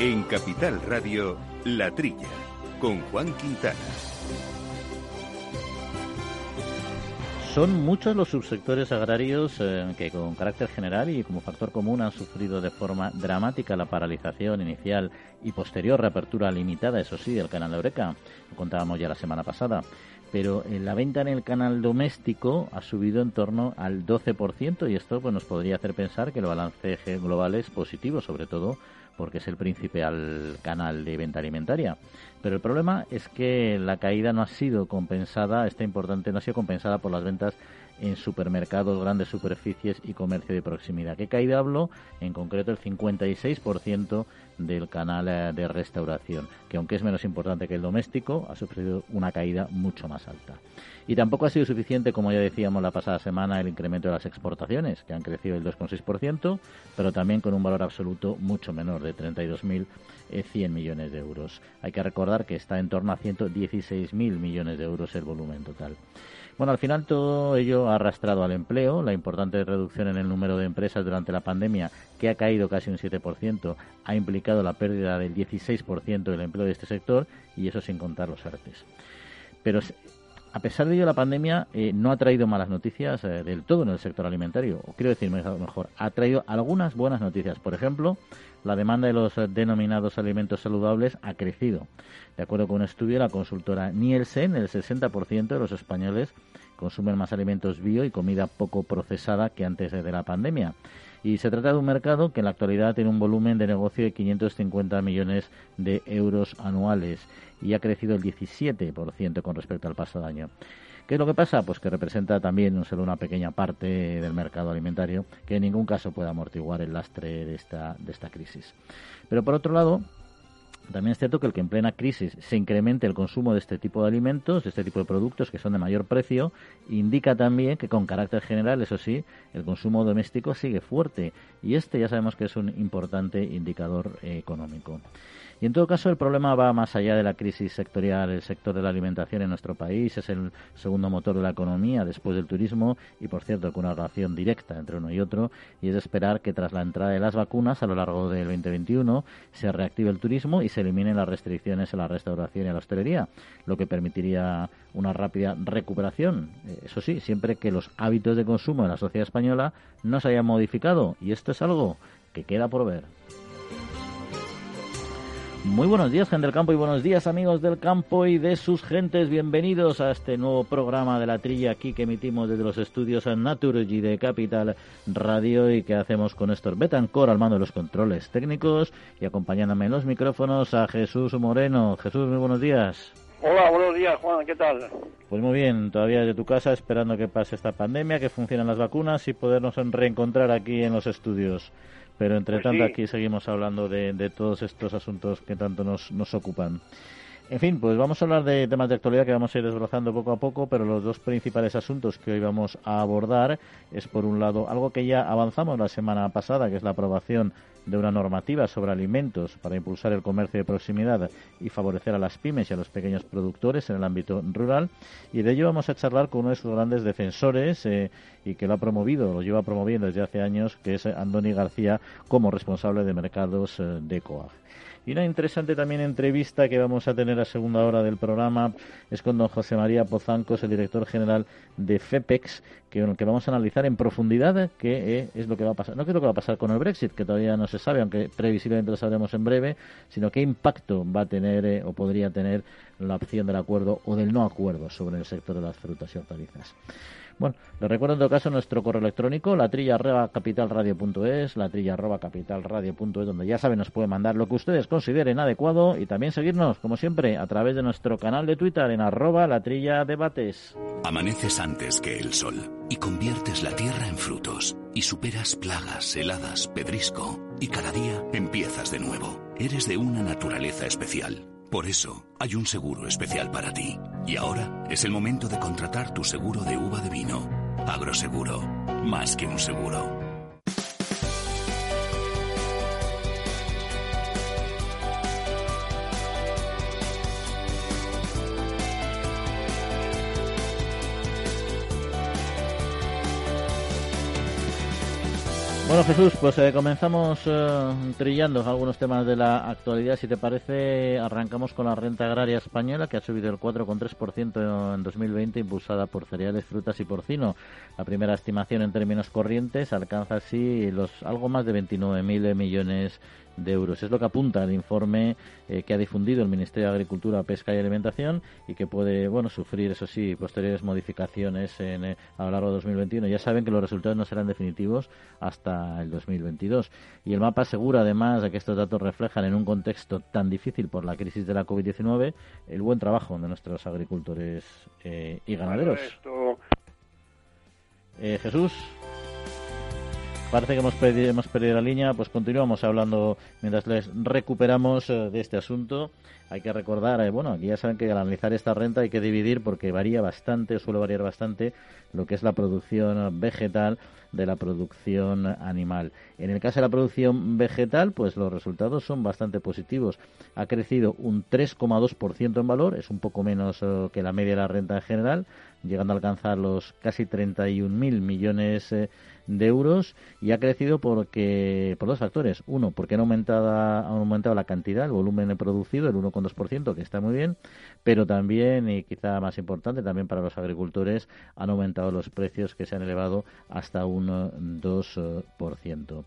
En Capital Radio, La Trilla, con Juan Quintana. Son muchos los subsectores agrarios eh, que con carácter general y como factor común han sufrido de forma dramática la paralización inicial y posterior reapertura limitada, eso sí, del canal de Eureka. Lo contábamos ya la semana pasada. Pero eh, la venta en el canal doméstico ha subido en torno al 12% y esto pues, nos podría hacer pensar que el balance global es positivo, sobre todo porque es el principal canal de venta alimentaria. Pero el problema es que la caída no ha sido compensada, esta importante, no ha sido compensada por las ventas en supermercados, grandes superficies y comercio de proximidad. ¿Qué caída hablo? En concreto el 56% del canal eh, de restauración, que aunque es menos importante que el doméstico, ha sufrido una caída mucho más alta. Y tampoco ha sido suficiente, como ya decíamos la pasada semana, el incremento de las exportaciones, que han crecido el 2,6%, pero también con un valor absoluto mucho menor, de 32.100 eh, millones de euros. Hay que recordar que está en torno a 116.000 millones de euros el volumen total. Bueno, al final todo ello ha arrastrado al empleo, la importante reducción en el número de empresas durante la pandemia, que ha caído casi un 7%, ha implicado la pérdida del 16% del empleo de este sector y eso sin contar los artes. Pero a pesar de ello, la pandemia eh, no ha traído malas noticias eh, del todo en el sector alimentario, o quiero decir mejor, ha traído algunas buenas noticias. Por ejemplo, la demanda de los denominados alimentos saludables ha crecido. De acuerdo con un estudio de la consultora Nielsen, el 60% de los españoles consumen más alimentos bio y comida poco procesada que antes de la pandemia. Y se trata de un mercado que en la actualidad tiene un volumen de negocio de 550 millones de euros anuales y ha crecido el 17% con respecto al pasado año. ¿Qué es lo que pasa? Pues que representa también solo una pequeña parte del mercado alimentario que en ningún caso puede amortiguar el lastre de esta, de esta crisis. Pero por otro lado, también es cierto que el que en plena crisis se incremente el consumo de este tipo de alimentos, de este tipo de productos que son de mayor precio, indica también que con carácter general, eso sí, el consumo doméstico sigue fuerte y este ya sabemos que es un importante indicador eh, económico. Y en todo caso, el problema va más allá de la crisis sectorial. El sector de la alimentación en nuestro país es el segundo motor de la economía después del turismo y, por cierto, con una relación directa entre uno y otro. Y es esperar que tras la entrada de las vacunas a lo largo del 2021 se reactive el turismo y se eliminen las restricciones a la restauración y a la hostelería, lo que permitiría una rápida recuperación. Eh, eso sí, siempre que los hábitos de consumo de la sociedad española no se hayan modificado. Y esto es algo que queda por ver. Muy buenos días, gente del campo, y buenos días, amigos del campo y de sus gentes. Bienvenidos a este nuevo programa de la trilla aquí que emitimos desde los estudios Naturgy de Capital Radio y que hacemos con Néstor Betancor al mando de los controles técnicos y acompañándome en los micrófonos a Jesús Moreno. Jesús, muy buenos días. Hola, buenos días, Juan, ¿qué tal? Pues muy bien, todavía desde tu casa esperando que pase esta pandemia, que funcionen las vacunas y podernos reencontrar aquí en los estudios. Pero entre pues tanto aquí seguimos hablando de, de, todos estos asuntos que tanto nos, nos ocupan. En fin, pues vamos a hablar de temas de actualidad que vamos a ir desbrozando poco a poco, pero los dos principales asuntos que hoy vamos a abordar es, por un lado, algo que ya avanzamos la semana pasada, que es la aprobación de una normativa sobre alimentos para impulsar el comercio de proximidad y favorecer a las pymes y a los pequeños productores en el ámbito rural. Y de ello vamos a charlar con uno de sus grandes defensores eh, y que lo ha promovido, lo lleva promoviendo desde hace años, que es Andoni García como responsable de mercados eh, de COAG. Y una interesante también entrevista que vamos a tener a segunda hora del programa es con don José María Pozancos, el director general de FEPEX, que, que vamos a analizar en profundidad qué es lo que va a pasar. No qué es lo que va a pasar con el Brexit, que todavía no se sabe, aunque previsiblemente lo sabremos en breve, sino qué impacto va a tener eh, o podría tener la opción del acuerdo o del no acuerdo sobre el sector de las frutas y hortalizas. Bueno, les recuerdo en todo caso nuestro correo electrónico, la trilla arroba capitalradio.es, la trilla arroba capitalradio.es, donde ya saben nos pueden mandar lo que ustedes consideren adecuado y también seguirnos, como siempre, a través de nuestro canal de Twitter en arroba la trilla debates. Amaneces antes que el sol y conviertes la tierra en frutos y superas plagas, heladas, pedrisco y cada día empiezas de nuevo. Eres de una naturaleza especial por eso, hay un seguro especial para ti. Y ahora es el momento de contratar tu seguro de uva de vino. Agroseguro, más que un seguro. Bueno, Jesús, pues eh, comenzamos eh, trillando algunos temas de la actualidad. Si te parece, arrancamos con la renta agraria española, que ha subido el 4,3% en 2020, impulsada por cereales, frutas y porcino. La primera estimación en términos corrientes alcanza así los algo más de 29.000 millones de euros. Es lo que apunta el informe eh, que ha difundido el Ministerio de Agricultura, Pesca y Alimentación y que puede, bueno, sufrir, eso sí, posteriores modificaciones en, eh, a lo largo de 2021. Ya saben que los resultados no serán definitivos hasta el 2022. Y el mapa asegura, además, de que estos datos reflejan en un contexto tan difícil por la crisis de la COVID-19 el buen trabajo de nuestros agricultores eh, y ganaderos. Jesús. Parece que hemos perdido, la línea, pues continuamos hablando mientras les recuperamos eh, de este asunto. Hay que recordar, eh, bueno, aquí ya saben que al analizar esta renta hay que dividir porque varía bastante, suele variar bastante lo que es la producción vegetal de la producción animal. En el caso de la producción vegetal, pues los resultados son bastante positivos. Ha crecido un 3,2% en valor, es un poco menos eh, que la media de la renta en general, llegando a alcanzar los casi 31.000 millones de euros y ha crecido porque por dos factores. Uno, porque han aumentado, ha aumentado la cantidad, el volumen producido, el 1,2%, que está muy bien, pero también, y quizá más importante, también para los agricultores, han aumentado los precios que se han elevado hasta un 2%.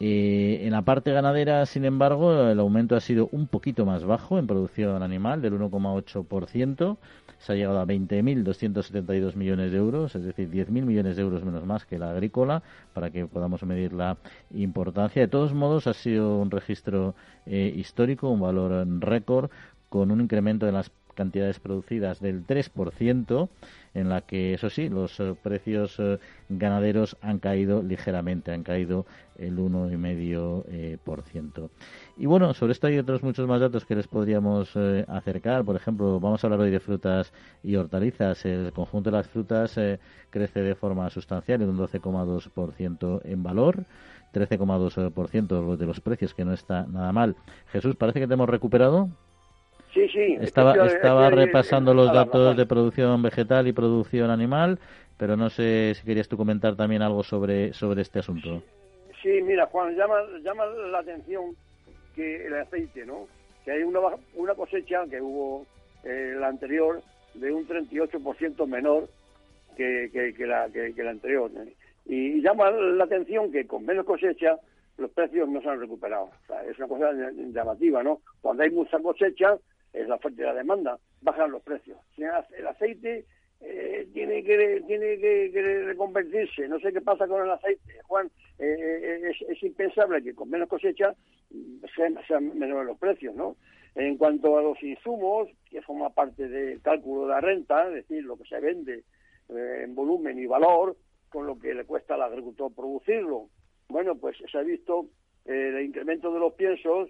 Eh, en la parte ganadera, sin embargo, el aumento ha sido un poquito más bajo en producción animal, del 1,8% se ha llegado a 20.272 millones de euros, es decir, 10.000 millones de euros menos más que la agrícola, para que podamos medir la importancia. De todos modos, ha sido un registro eh, histórico, un valor récord, con un incremento de las cantidades producidas del 3%, en la que, eso sí, los eh, precios eh, ganaderos han caído ligeramente, han caído el 1,5%. Y bueno, sobre esto hay otros muchos más datos que les podríamos eh, acercar. Por ejemplo, vamos a hablar hoy de frutas y hortalizas. El conjunto de las frutas eh, crece de forma sustancial en un 12,2% en valor. 13,2% de los precios, que no está nada mal. Jesús, parece que te hemos recuperado. Sí, sí. Estaba, estaba repasando los datos de producción vegetal y producción animal, pero no sé si querías tú comentar también algo sobre, sobre este asunto. Sí, mira, Juan, llama, llama la atención que el aceite, ¿no? Que hay una, una cosecha que hubo eh, la anterior de un 38% menor que, que, la, que, la anterior. Y, llama la atención que con menos cosecha los precios no se han recuperado. O sea, es una cosa llamativa, ¿no? Cuando hay mucha cosecha, es la oferta y la demanda, bajan los precios. El aceite eh, tiene que tiene que, reconvertirse. No sé qué pasa con el aceite, Juan. Eh, eh, es, impensable que con menos cosecha sean, sean, menores los precios, ¿no? En cuanto a los insumos, que forma parte del cálculo de la renta, es decir, lo que se vende en volumen y valor, con lo que le cuesta al agricultor producirlo. Bueno, pues se ha visto el incremento de los piensos,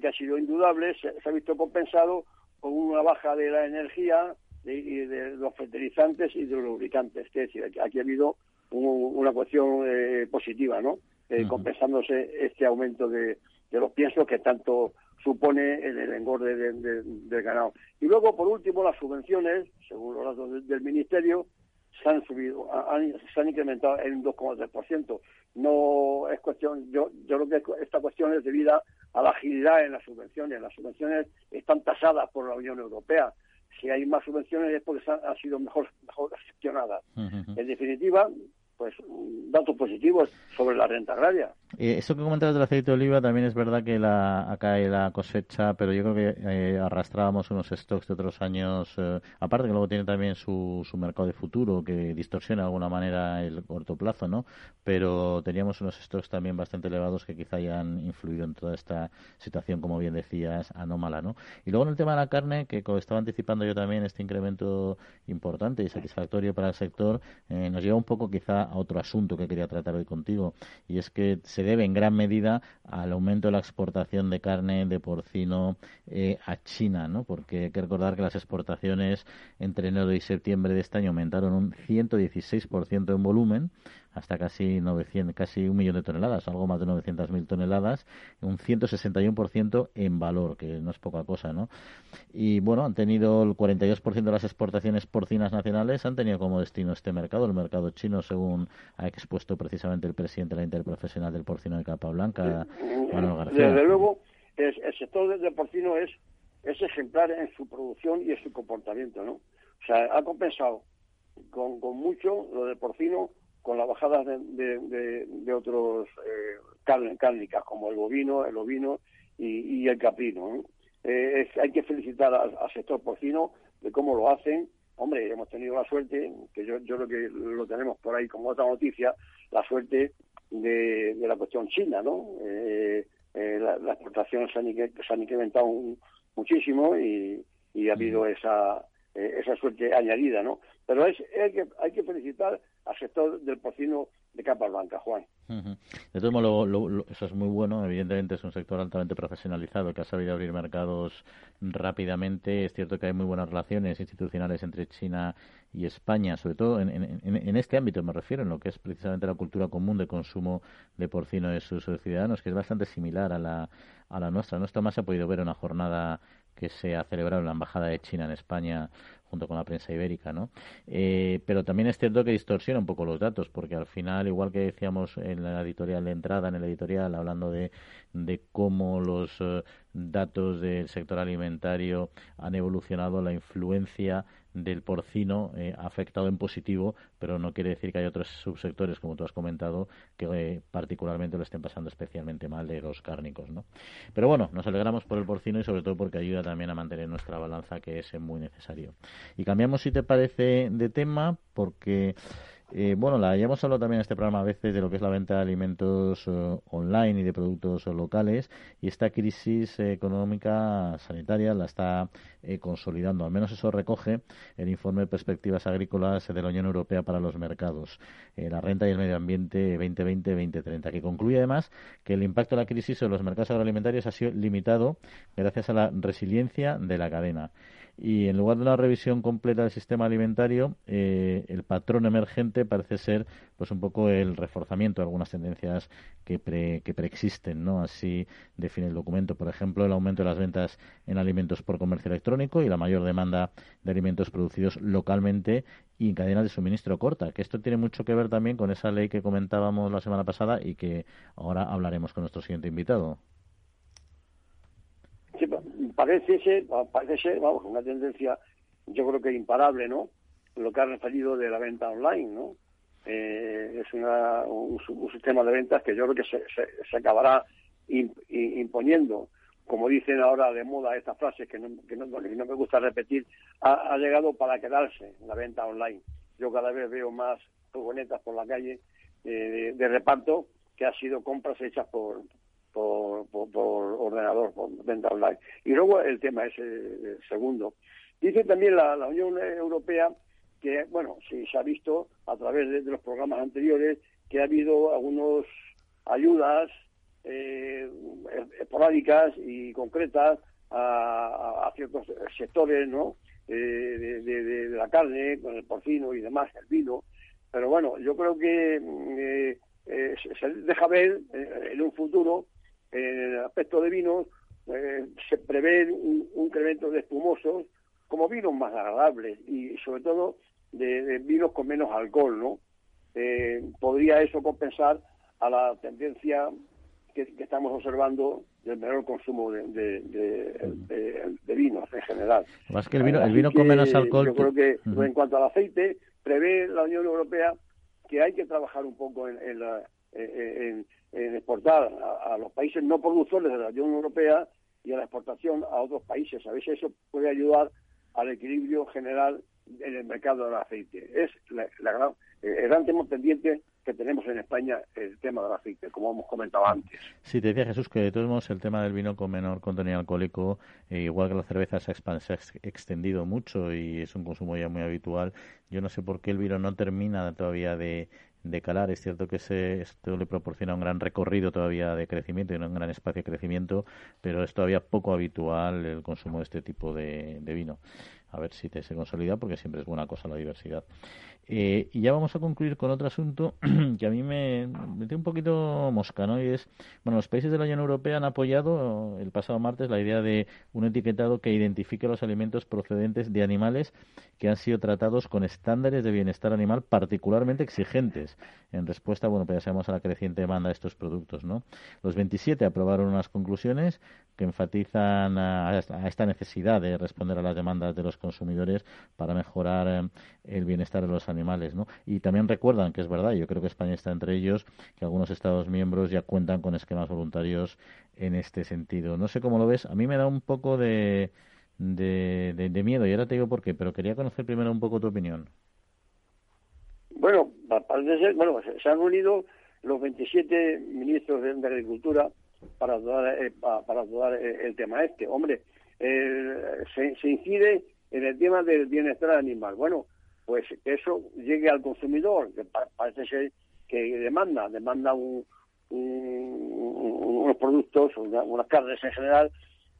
que ha sido indudable, se, ha visto compensado con una baja de la energía, de, de los fertilizantes y de los lubricantes. Es decir, aquí ha habido una cuestión eh, positiva, ¿no? Eh, compensándose este aumento de, los piensos que tanto supone en el engorde del ganado. Y luego, por último, las subvenciones, según los datos del, Ministerio, se han subido, se han incrementado en un 2,3%. No es cuestión, yo, yo creo que esta cuestión es debida a la agilidad en las subvenciones. Las subvenciones están tasadas por la Unión Europea si hay más subvenciones es porque han, sido mejor, mejor gestionadas. En definitiva, pues datos positivos sobre la renta agraria. Eh, eso que comentabas del aceite de oliva también es verdad que la, acá hay la cosecha, pero yo creo que eh, arrastrábamos unos stocks de otros años, eh, aparte que luego tiene también su, su mercado de futuro que distorsiona de alguna manera el corto plazo, ¿no? Pero teníamos unos stocks también bastante elevados que quizá hayan influido en toda esta situación, como bien decías, anómala, ¿no? Y luego en el tema de la carne, que estaba anticipando yo también este incremento importante y satisfactorio para el sector, nos lleva un poco quizá a otro asunto que quería tratar hoy contigo, y es que se debe en gran medida al aumento de la exportación de carne de porcino eh, a China, ¿no? Porque hay que recordar que las exportaciones entre enero y septiembre de este año aumentaron un 116% en volumen, hasta casi 900, casi un millón de toneladas, algo más de 900.000 toneladas, un 161% en valor, que no es poca cosa, ¿no? Y bueno, han tenido el 42% de las exportaciones porcinas nacionales, han tenido como destino este mercado, el mercado chino, según ha expuesto precisamente el presidente de la Interprofesional del Porcino de Capa Blanca, Manuel García. Desde luego, el, sector del porcino es, es ejemplar en su producción y en su comportamiento, ¿no? O sea, ha compensado con, con mucho lo del porcino con la bajada de, de, otros eh, cárnicas como el bovino, el ovino y, el caprino. Eh, hay que felicitar al, sector porcino de cómo lo hacen. Hombre, hemos tenido la suerte, que yo, yo creo que lo tenemos por ahí como otra noticia, la suerte de, la cuestión china, ¿no? Eh, eh la, exportación se han, incrementado muchísimo y, y ha habido esa, esa suerte añadida, ¿no? Pero es, hay, que, hay que felicitar al sector del porcino de capa blanca, Juan. De todos modos, eso es muy bueno. Evidentemente es un sector altamente profesionalizado que ha sabido abrir mercados rápidamente. Es cierto que hay muy buenas relaciones institucionales entre China y España, sobre todo en, en, este ámbito me refiero, en lo que es precisamente la cultura común de consumo de porcino de sus ciudadanos, que es bastante similar a la, a la nuestra. No esto más ha podido ver una jornada que se ha celebrado en la Embajada de China en España junto con la prensa ibérica, ¿no? Eh, pero también es cierto que distorsiona un poco los datos, porque al final, igual que decíamos en la editorial de entrada, en el editorial, hablando de, de cómo los eh, datos del sector alimentario han evolucionado, la influencia del porcino eh, ha afectado en positivo, pero no quiere decir que haya otros subsectores, como tú has comentado, que eh, particularmente lo estén pasando especialmente mal de los cárnicos. ¿no? Pero bueno, nos alegramos por el porcino y sobre todo porque ayuda también a mantener nuestra balanza, que es muy necesario. Y cambiamos, si te parece, de tema, porque eh, bueno, la hemos hablado también en este programa a veces de lo que es la venta de alimentos eh, online y de productos locales y esta crisis económica sanitaria la está eh, consolidando. Al menos eso recoge el informe de perspectivas agrícolas de la Unión Europea para los mercados, la renta y el medio ambiente 2020-2030, que concluye además que el impacto de la crisis en los mercados agroalimentarios ha sido limitado gracias a la resiliencia de la cadena y en lugar de una revisión completa del sistema alimentario, eh, el patrón emergente parece ser pues un poco el reforzamiento de algunas tendencias que, que preexisten, ¿no? Así define el documento, por ejemplo, el aumento de las ventas en alimentos por comercio electrónico y la mayor demanda de alimentos producidos localmente y en cadenas de suministro corta, que esto tiene mucho que ver también con esa ley que comentábamos la semana pasada y que ahora hablaremos con nuestro siguiente invitado parece ser, parece ser, vamos, una tendencia, yo creo que imparable, ¿no? Lo que ha referido de la venta online, ¿no? Eh, es una, un, sistema de ventas que yo creo que se, se, acabará imponiendo. Como dicen ahora de moda estas frases que no, que no, me gusta repetir, ha, llegado para quedarse la venta online. Yo cada vez veo más furgonetas por la calle eh, de reparto que han sido compras hechas por, por, por, ordenador, por venta online. Y luego el tema ese el segundo. Dice también la, Unión Europea que, bueno, sí, se ha visto a través de, los programas anteriores que ha habido algunas ayudas eh, esporádicas y concretas a, ciertos sectores, ¿no? Eh, de, de, la carne, con el porcino y demás, el vino. Pero bueno, yo creo que eh, eh se deja ver en un futuro en el aspecto de vinos eh, se prevé un, incremento de espumosos como vinos más agradables y sobre todo de, vinos con menos alcohol, ¿no? Eh, podría eso compensar a la tendencia que, estamos observando del menor consumo de, de, vinos en general. Más que el vino, el vino con menos alcohol. Yo creo que en cuanto al aceite, prevé la Unión Europea que hay que trabajar un poco en, la, en, en exportar a, los países no productores de la Unión Europea y a la exportación a otros países. A veces eso puede ayudar al equilibrio general en el mercado del aceite. Es la, gran, eh, el gran tema pendiente que tenemos en España, el tema del aceite, como hemos comentado antes. Sí, te decía Jesús que de todos modos el tema del vino con menor contenido alcohólico, eh, igual que la cerveza, se ha, extendido mucho y es un consumo ya muy habitual. Yo no sé por qué el vino no termina todavía de, de calar. Es cierto que esto le proporciona un gran recorrido todavía de crecimiento y un gran espacio de crecimiento, pero es todavía poco habitual el consumo de este tipo de, vino. A ver si te se consolida, porque siempre es buena cosa la diversidad. Eh, y ya vamos a concluir con otro asunto que a mí me mete un poquito mosca, ¿no? Y es, bueno, los países de la Unión Europea han apoyado el pasado martes la idea de un etiquetado que identifique los alimentos procedentes de animales que han sido tratados con estándares de bienestar animal particularmente exigentes en respuesta, bueno, pues ya sabemos a la creciente demanda de estos productos, ¿no? Los 27 aprobaron unas conclusiones que enfatizan a, esta necesidad de responder a las demandas de los consumidores para mejorar eh, el bienestar de los animales, ¿no? Y también recuerdan que es verdad, yo creo que España está entre ellos, que algunos Estados miembros ya cuentan con esquemas voluntarios en este sentido. No sé cómo lo ves, a mí me da un poco de, de, miedo y ahora te digo por qué, pero quería conocer primero un poco tu opinión. Bueno, parece ser, bueno, se han unido los 27 ministros de, Agricultura para ayudar, eh, para ayudar eh, el tema este. Hombre, se, incide en el tema del bienestar animal. Bueno, pues que eso llegue al consumidor, que parece ser que demanda, demanda un, unos productos, unas carnes en general,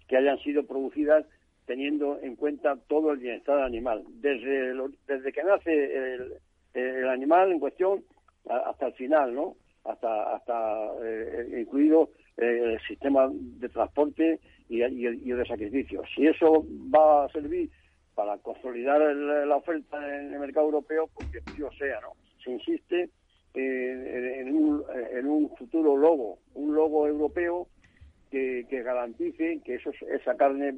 que hayan sido producidas teniendo en cuenta todo el bienestar animal. Desde, desde que nace el, animal en cuestión hasta el final, ¿no? Hasta, hasta eh, incluido eh, el sistema de transporte y, y, de sacrificio. Si eso va a servir para consolidar la oferta en el mercado europeo, porque yo sea, ¿no? Se insiste en, un, en un futuro logo, un logo europeo que, que garantice que eso, esa carne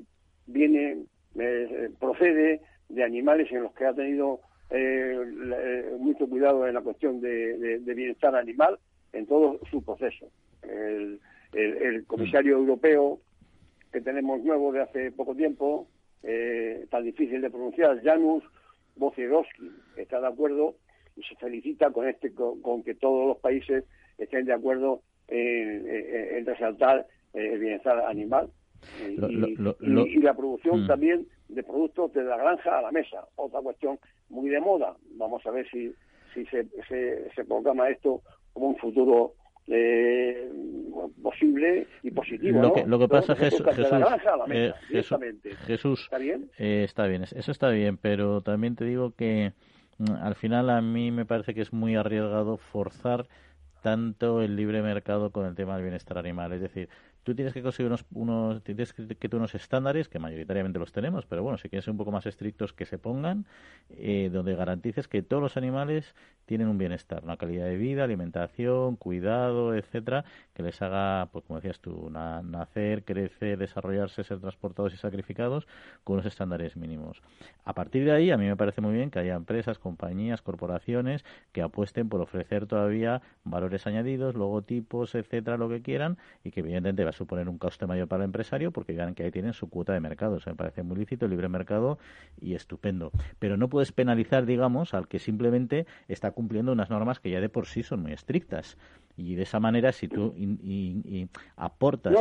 viene, eh, procede de animales en los que ha tenido eh, eh, mucho cuidado en la cuestión de, bienestar animal en todo su proceso. El, comisario europeo que tenemos nuevo de hace poco tiempo, eh, tan difícil de pronunciar, Janusz Wojciechowski, está de acuerdo y se felicita con este con, que todos los países estén de acuerdo en, resaltar el bienestar animal y, la producción mm. también de productos de la granja a la mesa, otra cuestión muy de moda. Vamos a ver si, si se, se, se programa esto como un futuro eh, posible y positivo. Lo que, lo que pasa, Jesús, eh, Jesús, Jesús, ¿está bien? Eh, está bien, eso está bien, pero también te digo que mm, al final a mí me parece que es muy arriesgado forzar tanto el libre mercado con el tema del bienestar animal. Es decir, tú tienes que conseguir unos, unos tienes que, que unos estándares que mayoritariamente los tenemos pero bueno si quieres ser un poco más estrictos que se pongan eh, donde garantices que todos los animales tienen un bienestar una calidad de vida alimentación cuidado etcétera que les haga pues como decías tú nacer crecer desarrollarse ser transportados y sacrificados con unos estándares mínimos. A partir de ahí a mí me parece muy bien que haya empresas compañías corporaciones que apuesten por ofrecer todavía valores añadidos logotipos etcétera lo que quieran y que evidentemente va suponer un coste mayor para el empresario porque vean que ahí tienen su cuota de mercado. Eso me parece muy lícito, libre mercado y estupendo. Pero no puedes penalizar, digamos, al que simplemente está cumpliendo unas normas que ya de por sí son muy estrictas. Y de esa manera, si tú aportas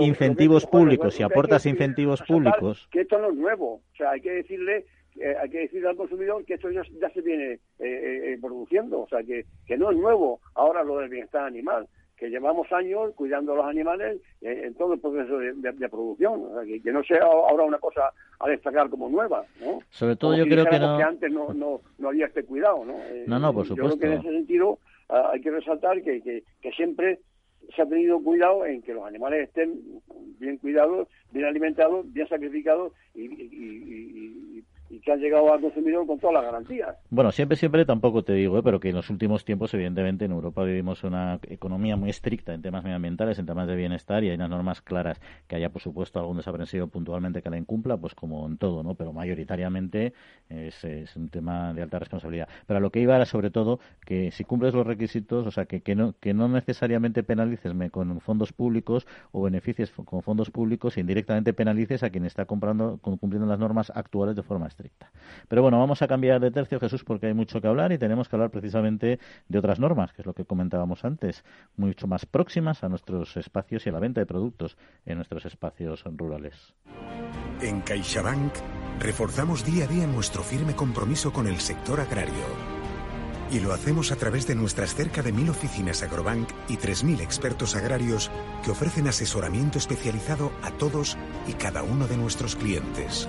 incentivos públicos, si aportas incentivos públicos... Que esto no es nuevo. O sea, hay que decirle eh, hay que decirle al consumidor que esto ya, se viene eh, eh, produciendo, o sea, que, que no es nuevo ahora lo del bienestar animal que llevamos años cuidando a los animales en, todo el proceso de, producción, que, no sea ahora una cosa a destacar como nueva, ¿no? Sobre todo yo creo que, no... antes no, no, no, había este cuidado, ¿no? No, no, por supuesto. Yo creo que en ese sentido ah, hay que resaltar que, que, que siempre se ha tenido cuidado en que los animales estén bien cuidados, bien alimentados, bien sacrificados y, y, y que han llegado al consumidor con todas las garantías. Bueno, siempre, siempre tampoco te digo, ¿eh? pero que en los últimos tiempos, evidentemente, en Europa vivimos una economía muy estricta en temas medioambientales, en temas de bienestar y hay unas normas claras que haya, por supuesto, algún desaprensivo puntualmente que la incumpla, pues como en todo, ¿no? Pero mayoritariamente es, un tema de alta responsabilidad. Pero lo que iba era sobre todo que si cumples los requisitos, o sea, que, que, no, que no necesariamente penalices con fondos públicos o beneficies con fondos públicos, indirectamente penalices a quien está comprando, cumpliendo las normas actuales de forma Pero bueno, vamos a cambiar de tercio, Jesús, porque hay mucho que hablar y tenemos que hablar precisamente de otras normas, que es lo que comentábamos antes, mucho más próximas a nuestros espacios y a la venta de productos en nuestros espacios rurales. En CaixaBank reforzamos día a día nuestro firme compromiso con el sector agrario y lo hacemos a través de nuestras cerca de mil oficinas Agrobank y 3.000 expertos agrarios que ofrecen asesoramiento especializado a todos y cada uno de nuestros clientes.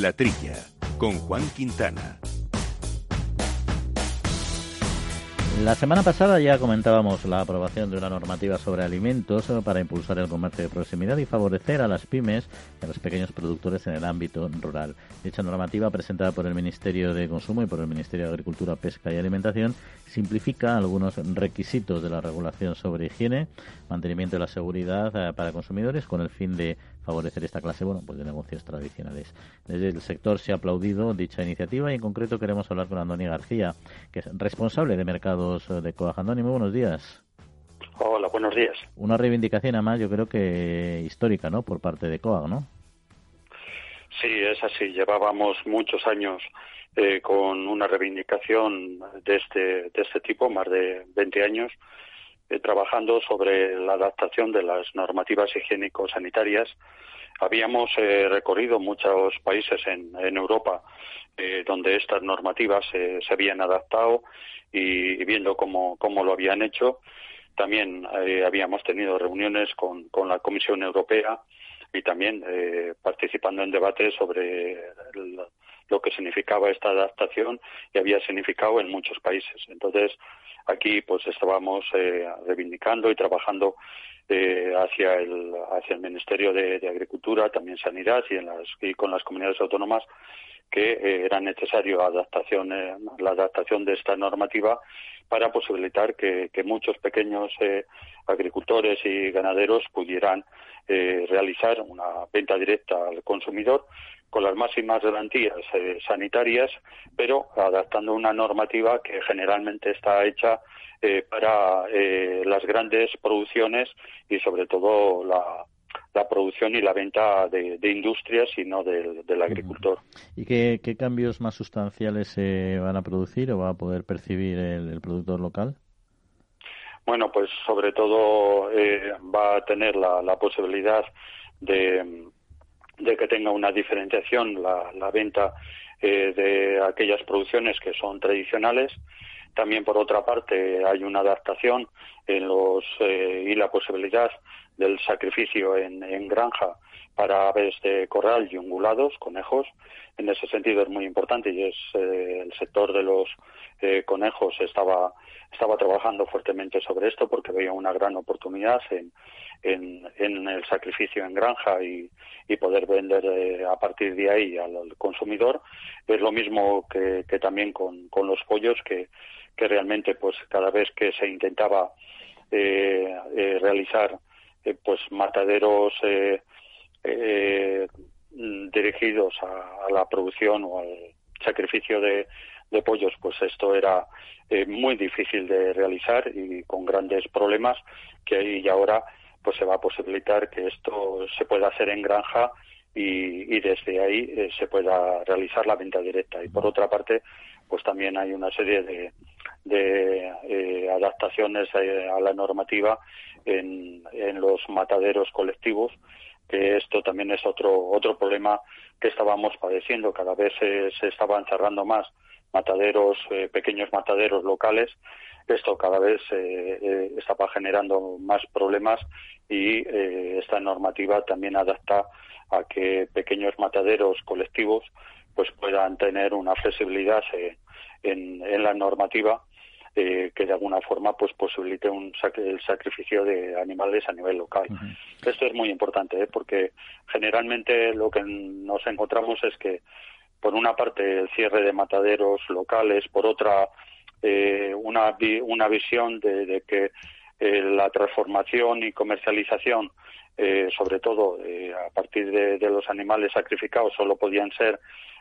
La Trilla, con Juan Quintana. La semana pasada ya comentábamos la aprobación de una normativa sobre alimentos para impulsar el comercio de proximidad y favorecer a las pymes y a los pequeños productores en el ámbito rural. Dicha normativa, presentada por el Ministerio de Consumo y por el Ministerio de Agricultura, Pesca y Alimentación, simplifica algunos requisitos de la regulación sobre higiene, mantenimiento de la seguridad eh, para consumidores con el fin de favorecer esta clase bueno, pues de negocios tradicionales. Desde el sector se ha aplaudido dicha iniciativa y en concreto queremos hablar con Andoni García, que es responsable de mercados de COAG. Andoni, muy buenos días. Hola, buenos días. Una reivindicación además yo creo que histórica, ¿no? Por parte de COAG, ¿no? Sí, es así. Llevábamos muchos años eh, con una reivindicación de este, de este tipo, más de 20 años, eh, trabajando sobre la adaptación de las normativas higiénico-sanitarias. Habíamos eh, recorrido muchos países en, Europa eh, donde estas normativas se habían adaptado y, viendo cómo, cómo, lo habían hecho. También habíamos tenido reuniones con, con, la Comisión Europea y también participando en debates sobre lo que significaba esta adaptación y había significado en muchos países. Entonces, Aquí pues estábamos eh, reivindicando y trabajando eh, hacia el hacia el Ministerio de, Agricultura, también Sanidad y, en las, y con las comunidades autónomas que eh, era necesario adaptación, la adaptación de esta normativa para posibilitar que, que muchos pequeños agricultores y ganaderos pudieran realizar una venta directa al consumidor con las máximas garantías eh, sanitarias, pero adaptando una normativa que generalmente está hecha eh, para eh, las grandes producciones y sobre todo la, producción y la venta de, industrias y no del, agricultor. ¿Y qué, cambios más sustanciales se van a producir o va a poder percibir el, productor local? Bueno, pues sobre todo va a tener la posibilidad de, de que tenga una diferenciación la, la venta eh, de aquellas producciones que son tradicionales. También, por otra parte, hay una adaptación en los, eh, y la posibilidad del sacrificio en, en, granja para aves de corral y ungulados, conejos. En ese sentido es muy importante y es eh, el sector de los conejos estaba, estaba trabajando fuertemente sobre esto porque veía una gran oportunidad en, en, el sacrificio en granja y, poder vender eh, a partir de ahí al, consumidor. Es lo mismo que, también con, los pollos, que, realmente pues cada vez que se intentaba eh, eh, realizar pues mataderos dirigidos a, la producción o al sacrificio de, pollos, pues esto era muy difícil de realizar y con grandes problemas que ahí ahora pues se va a posibilitar que esto se pueda hacer en granja y, desde ahí eh, se pueda realizar la venta directa. Y por otra parte, pues también hay una serie de, eh, adaptaciones eh, a la normativa en, los mataderos colectivos, que esto también es otro otro problema que estábamos padeciendo. Cada vez se, se estaban cerrando más mataderos, pequeños mataderos locales esto cada vez eh, eh, estaba generando más problemas y eh, esta normativa también adapta a que pequeños mataderos colectivos pues puedan tener una flexibilidad en, la normativa que de alguna forma pues posibilite un el sacrificio de animales a nivel local. Esto es muy importante porque generalmente lo que nos encontramos es que por una parte el cierre de mataderos locales, por otra eh, una, una visión de, que eh, la transformación y comercialización, eh, sobre todo a partir de, los animales sacrificados, solo podían ser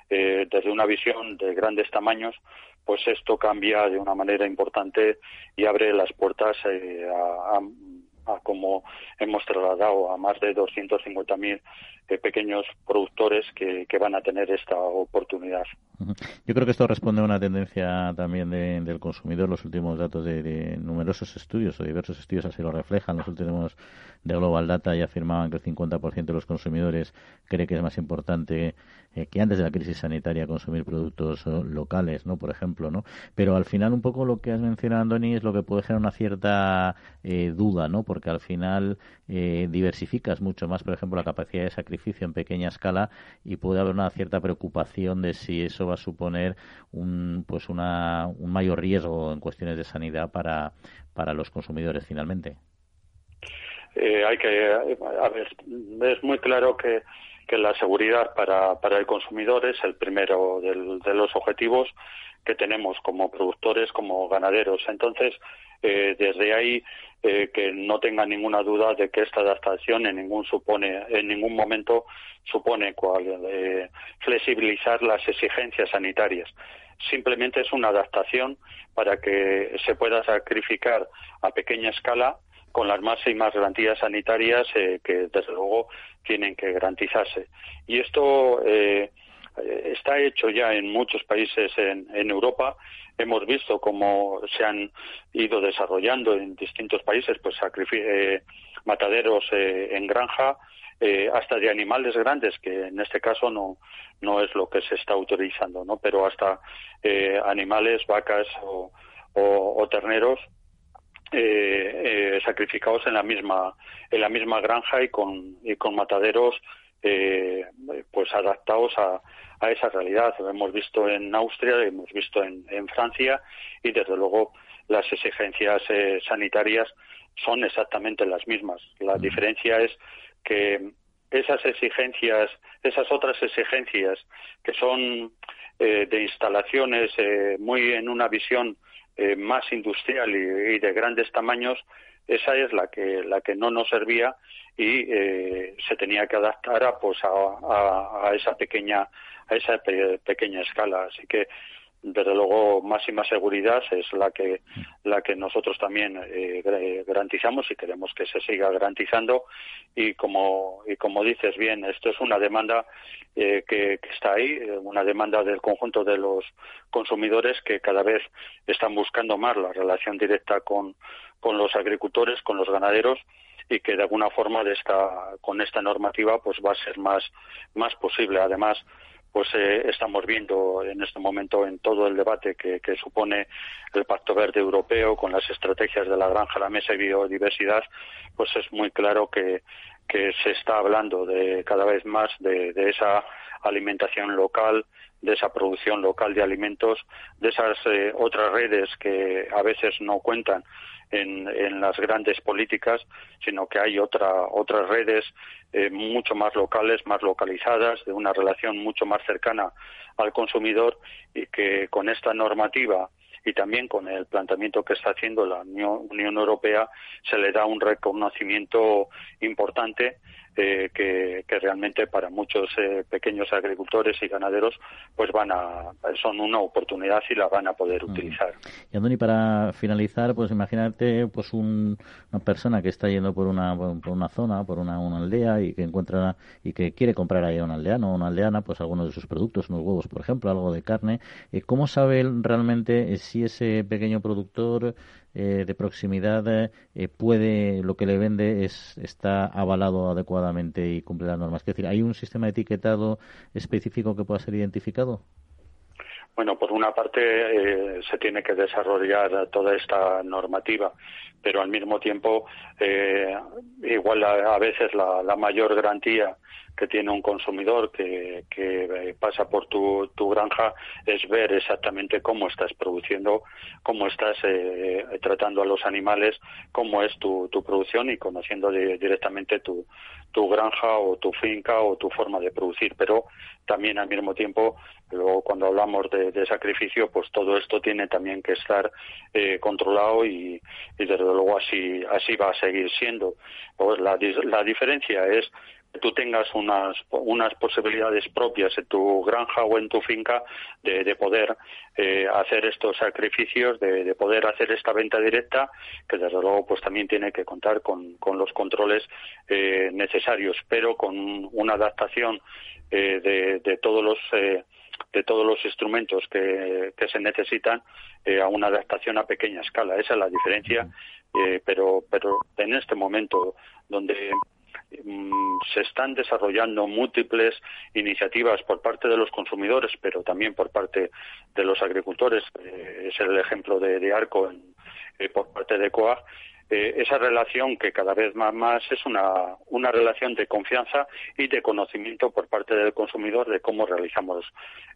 desde una visión de grandes tamaños, pues esto cambia de una manera importante y abre las puertas a, a como hemos trasladado a más de 250.000 eh, pequeños productores que, van a tener esta oportunidad. Yo creo que esto responde a una tendencia también del consumidor. Los últimos datos de, numerosos estudios o diversos estudios así lo reflejan. Los últimos de Global Data ya afirmaban que el 50% de los consumidores cree que es más importante eh, que antes de la crisis sanitaria consumir productos locales, ¿no? Por ejemplo, ¿no? Pero al final un poco lo que has mencionado, Andoni, es lo que puede generar una cierta eh, duda, ¿no? Porque al final eh, diversificas mucho más, por ejemplo, la capacidad de sacrificio en pequeña escala y puede haber una cierta preocupación de si eso va a suponer un, pues una, un mayor riesgo en cuestiones de sanidad para, para los consumidores finalmente. hay que, a ver, es muy claro que que la seguridad para, para el consumidor es el primero de los objetivos que tenemos como productores, como ganaderos. Entonces, eh, desde ahí eh, que no tenga ninguna duda de que esta adaptación en ningún supone en ningún momento supone cual, eh, flexibilizar las exigencias sanitarias simplemente es una adaptación para que se pueda sacrificar a pequeña escala con las máximas garantías sanitarias eh, que desde luego tienen que garantizarse. Y esto eh, está hecho ya en muchos países en, Europa. Hemos visto cómo se han ido desarrollando en distintos países pues eh, mataderos en granja, hasta de animales grandes, que en este caso no, no es lo que se está autorizando, ¿no? pero hasta animales, vacas o terneros eh, eh, sacrificados en la misma en la misma granja y con y con mataderos eh, pues adaptados a, a, esa realidad. Lo hemos visto en Austria lo hemos visto en, en, Francia y desde luego las exigencias eh, sanitarias son exactamente las mismas. La diferencia es que esas exigencias esas otras exigencias que son eh, de instalaciones muy en una visión eh, más industrial y, de grandes tamaños, esa es la que la que no nos servía y eh, se tenía que adaptar a pues a, a, esa pequeña a esa pequeña escala. Así que desde luego máxima seguridad es la que la que nosotros también eh, garantizamos y queremos que se siga garantizando. Y como y como dices bien esto es una demanda eh, que, está ahí una demanda del conjunto de los consumidores que cada vez están buscando más la relación directa con con los agricultores con los ganaderos y que de alguna forma de esta con esta normativa pues va a ser más más posible. Además pues eh, estamos viendo en este momento en todo el debate que, supone el Pacto Verde Europeo con las estrategias de la granja, la mesa y biodiversidad, pues es muy claro que, se está hablando de cada vez más de, esa alimentación local, de esa producción local de alimentos, de esas eh, otras redes que a veces no cuentan en, las grandes políticas, sino que hay otra, otras redes eh, mucho más locales, más localizadas, de una relación mucho más cercana al consumidor y que con esta normativa y también con el planteamiento que está haciendo la Unión Europea se le da un reconocimiento importante eh, que, realmente para muchos eh, pequeños agricultores y ganaderos pues van a son una oportunidad y la van a poder utilizar. Y Andoni, para finalizar, pues imagínate pues una persona que está yendo por una por una zona, por una, aldea y que encuentra y que quiere comprar ahí a un aldeano o una aldeana pues algunos de sus productos, unos huevos, por ejemplo, algo de carne, eh, ¿cómo sabe realmente si ese pequeño productor eh, de proximidad eh, puede lo que le vende es está avalado adecuadamente y cumple las normas. Es decir, ¿hay un sistema de etiquetado específico que pueda ser identificado? Bueno, por una parte eh, se tiene que desarrollar toda esta normativa, pero al mismo tiempo igual a, veces la, mayor garantía que tiene un consumidor que, que pasa por tu, granja es ver exactamente cómo estás produciendo, cómo estás eh, tratando a los animales, cómo es tu, tu producción y conociendo directamente tu, tu granja o tu finca o tu forma de producir. Pero también al mismo tiempo, luego cuando hablamos de, sacrificio, pues todo esto tiene también que estar eh, controlado y, y, desde luego así, así va a seguir siendo. Pues la, la diferencia es tú tengas unas, unas posibilidades propias en tu granja o en tu finca de, poder eh, hacer estos sacrificios, de, poder hacer esta venta directa, que desde luego pues también tiene que contar con, con los controles eh, necesarios, pero con una adaptación eh, de, de, todos los de todos los instrumentos que, que se necesitan a una adaptación a pequeña escala. Esa es la diferencia, pero, pero en este momento donde Mm, se están desarrollando múltiples iniciativas por parte de los consumidores, pero también por parte de los agricultores. Eh, es el ejemplo de, Arco eh, por parte de COAG eh, esa relación que cada vez más, más es una, una relación de confianza y de conocimiento por parte del consumidor de cómo realizamos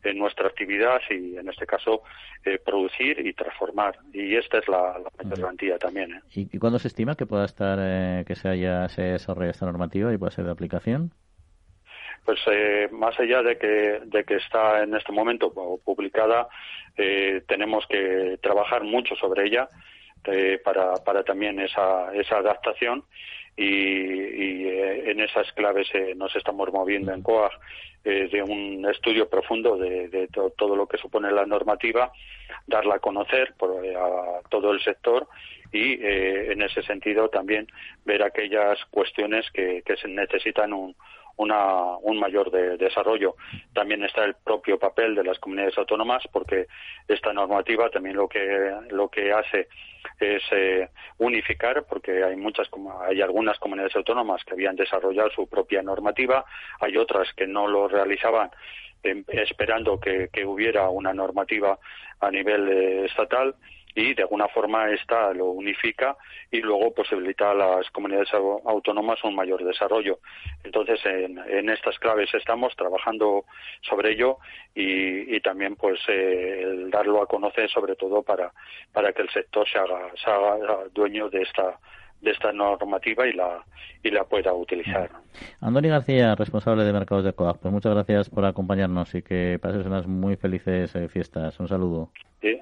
eh, nuestra actividad y, en este caso, eh, producir y transformar. Y esta es la, la garantía también. ¿Y, cuándo se estima que pueda estar, que se haya se desarrolle esta normativa y pueda ser de aplicación? pues más allá de que, de que está en este momento publicada, tenemos que trabajar mucho sobre ella eh, para, para también esa, esa adaptación y, eh, en esas claves eh, nos estamos moviendo en COAG de un estudio profundo de, todo lo que supone la normativa, darla a conocer por, a todo el sector y en ese sentido también ver aquellas cuestiones que, que necesitan un, una, un mayor desarrollo. También está el propio papel de las comunidades autónomas, porque esta normativa también lo que, lo que hace es eh, unificar, porque hay muchas, hay algunas comunidades autónomas que habían desarrollado su propia normativa, hay otras que no lo realizaban em, esperando que, hubiera una normativa a nivel eh, estatal y de alguna forma esta lo unifica y luego posibilita a las comunidades autónomas un mayor desarrollo. Entonces, en, estas claves estamos trabajando sobre ello y, también pues eh, el darlo a conocer sobre todo para, para que el sector se haga, se haga dueño de esta de esta normativa y la y la pueda utilizar. Andoni García, responsable de mercados de COAG, pues muchas gracias por acompañarnos y que pases unas muy felices eh, fiestas. Un saludo. Sí.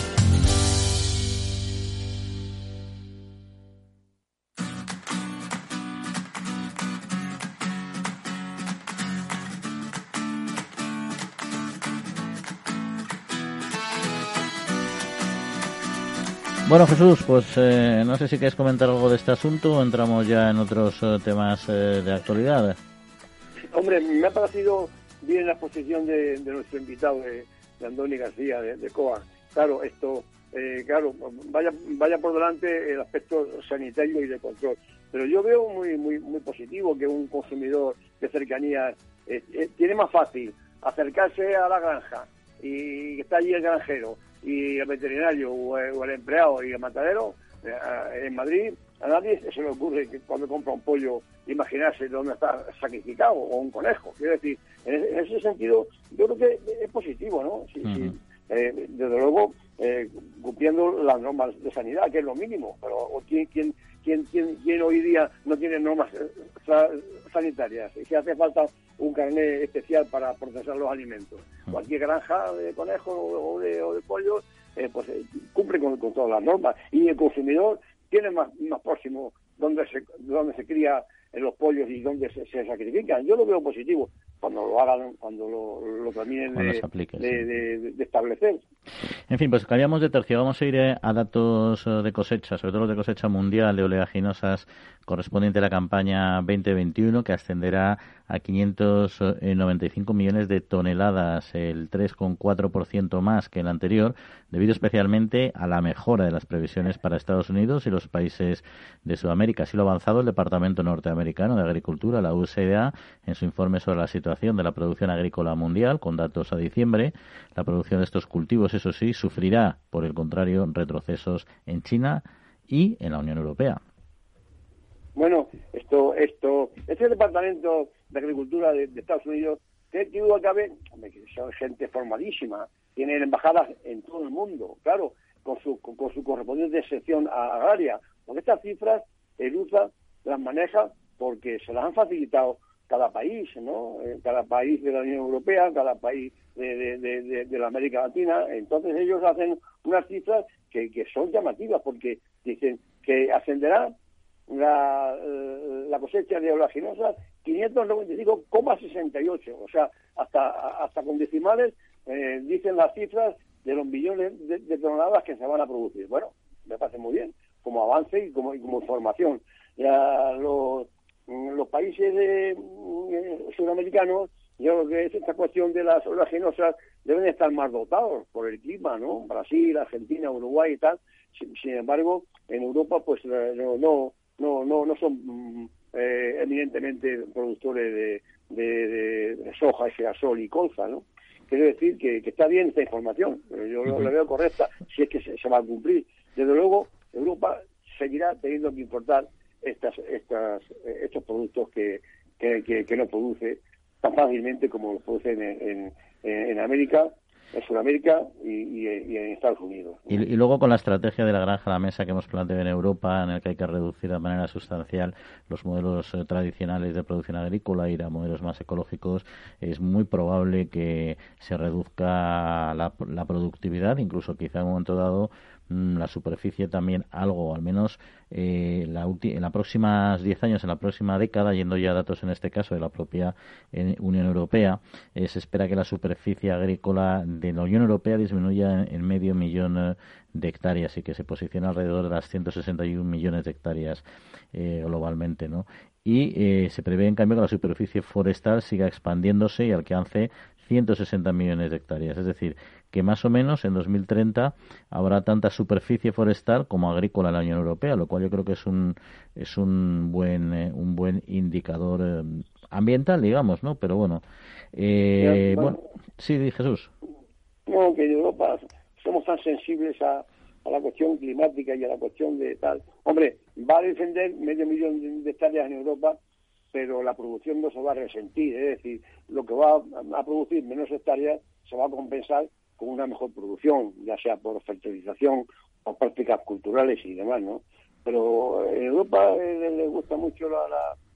Bueno, Jesús, pues eh, no sé si quieres comentar algo de este asunto o entramos ya en otros eh, temas eh, de actualidad. Hombre, me ha parecido bien la exposición de, nuestro invitado, de, Andoni García, de, COA. Claro, esto, claro, vaya, vaya por delante el aspecto sanitario y de control. Pero yo veo muy, muy, muy positivo que un consumidor de cercanía tiene más fácil acercarse a la granja y está allí el granjero y el veterinario o el, empleado y el matadero eh, en Madrid, a nadie se le ocurre que cuando compra un pollo imaginarse dónde está sacrificado o un conejo. Quiero decir, en, ese sentido, yo creo que es positivo, ¿no? Eh, desde luego, eh, cumpliendo las normas de sanidad, que es lo mínimo, pero ¿quién, quién, quién, quién, hoy día no tiene normas sanitarias? Y si hace falta un carnet especial para procesar los alimentos. Cualquier granja de conejos o de, o de pollos eh, pues eh, cumple con, todas las normas y el consumidor tiene más, más próximo donde se, donde se cría los pollos y donde se, se sacrifican. Yo lo veo positivo cuando lo hagan, cuando lo, lo terminen de, establecer. En fin, pues cambiamos de tercio. Vamos a ir eh, a datos eh, de cosecha, sobre todo los de cosecha mundial de oleaginosas correspondiente a la campaña 2021, que ascenderá a 595 millones de toneladas, el 3,4% más que el anterior, debido especialmente a la mejora de las previsiones para Estados Unidos y los países de Sudamérica. Así lo ha avanzado el Departamento Norteamericano de Agricultura, la USDA, en su informe sobre la situación de la producción agrícola mundial, con datos a diciembre. La producción de estos cultivos, eso sí, sufrirá, por el contrario, retrocesos en China y en la Unión Europea. Bueno, esto, esto, este Departamento de Agricultura de, Estados Unidos ¿qué, duda cabe? Son gente formadísima, tienen embajadas en todo el mundo, claro, con su, con, su correspondiente sección agraria. Porque estas cifras el USA las maneja porque se las han facilitado cada país, ¿no? Eh, cada país de la Unión Europea, cada país de, de, la América Latina. Entonces ellos hacen unas cifras que, que son llamativas porque dicen que ascenderá la, eh, la cosecha de oleaginosas 595,68, o sea, hasta, hasta con decimales eh, dicen las cifras de los millones de, toneladas que se van a producir. Bueno, me parece muy bien, como avance y como, y como información. Ya los, los países de, eh, sudamericanos, yo creo que es esta cuestión de las oleaginosas deben estar más dotados por el clima, ¿no? Brasil, Argentina, Uruguay y tal. Sin, embargo, en Europa, pues no, no, no, no, no son mm, eh, eminentemente productores de, de, soja, girasol y colza, ¿no? Quiero decir que, está bien esta información, yo la veo correcta, si es que se, va a cumplir. Desde luego, Europa seguirá teniendo que importar estas, estas, estos productos que, que, que, no produce tan fácilmente como los produce en, en, en América en Sudamérica y, en Estados Unidos. Y, luego con la estrategia de la granja a la mesa que hemos planteado en Europa, en el que hay que reducir de manera sustancial los modelos eh, tradicionales de producción agrícola y ir a modelos más ecológicos, es muy probable que se reduzca la, la productividad, incluso quizá en un momento dado la superficie también algo, al menos eh, la en los próximos 10 años, en la próxima década, yendo ya a datos en este caso de la propia eh, Unión Europea, eh, se espera que la superficie agrícola de la Unión Europea disminuya en, medio millón de hectáreas y que se posiciona alrededor de las 161 millones de hectáreas globalmente, ¿no? Y se prevé, en cambio, que la superficie forestal siga expandiéndose y alcance 160 millones de hectáreas. Es decir, que más o menos en 2030 habrá tanta superficie forestal como agrícola en la Unión Europea, lo cual yo creo que es un es un buen eh, un buen indicador eh, ambiental, digamos, ¿no? Pero bueno, eh, bueno, sí, Jesús. No, que en Europa somos tan sensibles a, a la cuestión climática y a la cuestión de tal. Hombre, va a defender medio millón de hectáreas en Europa, pero la producción no se va a resentir. Es decir, lo que va a producir menos hectáreas se va a compensar con una mejor producción, ya sea por fertilización o prácticas culturales y demás, ¿no? Pero en Europa eh, le gusta mucho la,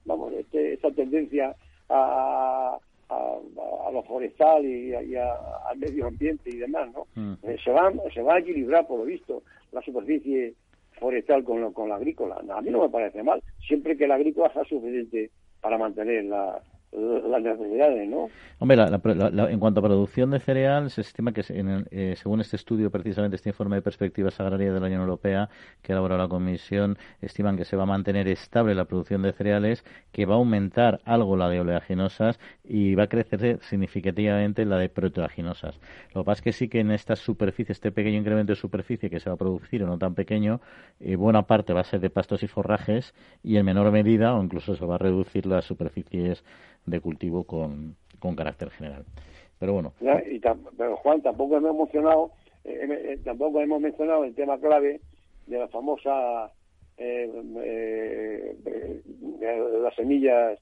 vamos, este, esta tendencia a, a, lo forestal y, al medio ambiente y demás, ¿no? Mm. Eh, se va se va a equilibrar por lo visto la superficie forestal con, con la agrícola. A mí no me parece mal, siempre que la agrícola sea suficiente para mantener la, las necesidades, ¿no? Hombre, en cuanto a producción de cereal, se estima que, eh, según este estudio, precisamente este informe de perspectivas agrarias de la Unión Europea que elaboró la Comisión, estiman que se va a mantener estable la producción de cereales, que va a aumentar algo la de oleaginosas y va a crecer significativamente la de proteaginosas. Lo que pasa es que sí que en esta superficie, este pequeño incremento de superficie que se va a producir, o no tan pequeño, eh, buena parte va a ser de pastos y forrajes y en menor medida, o incluso se va a reducir las superficies de cultivo con, con carácter general. Pero bueno. y pero Juan, tampoco hemos mencionado, eh, eh, tampoco hemos mencionado el tema clave de la famosa eh, eh las semillas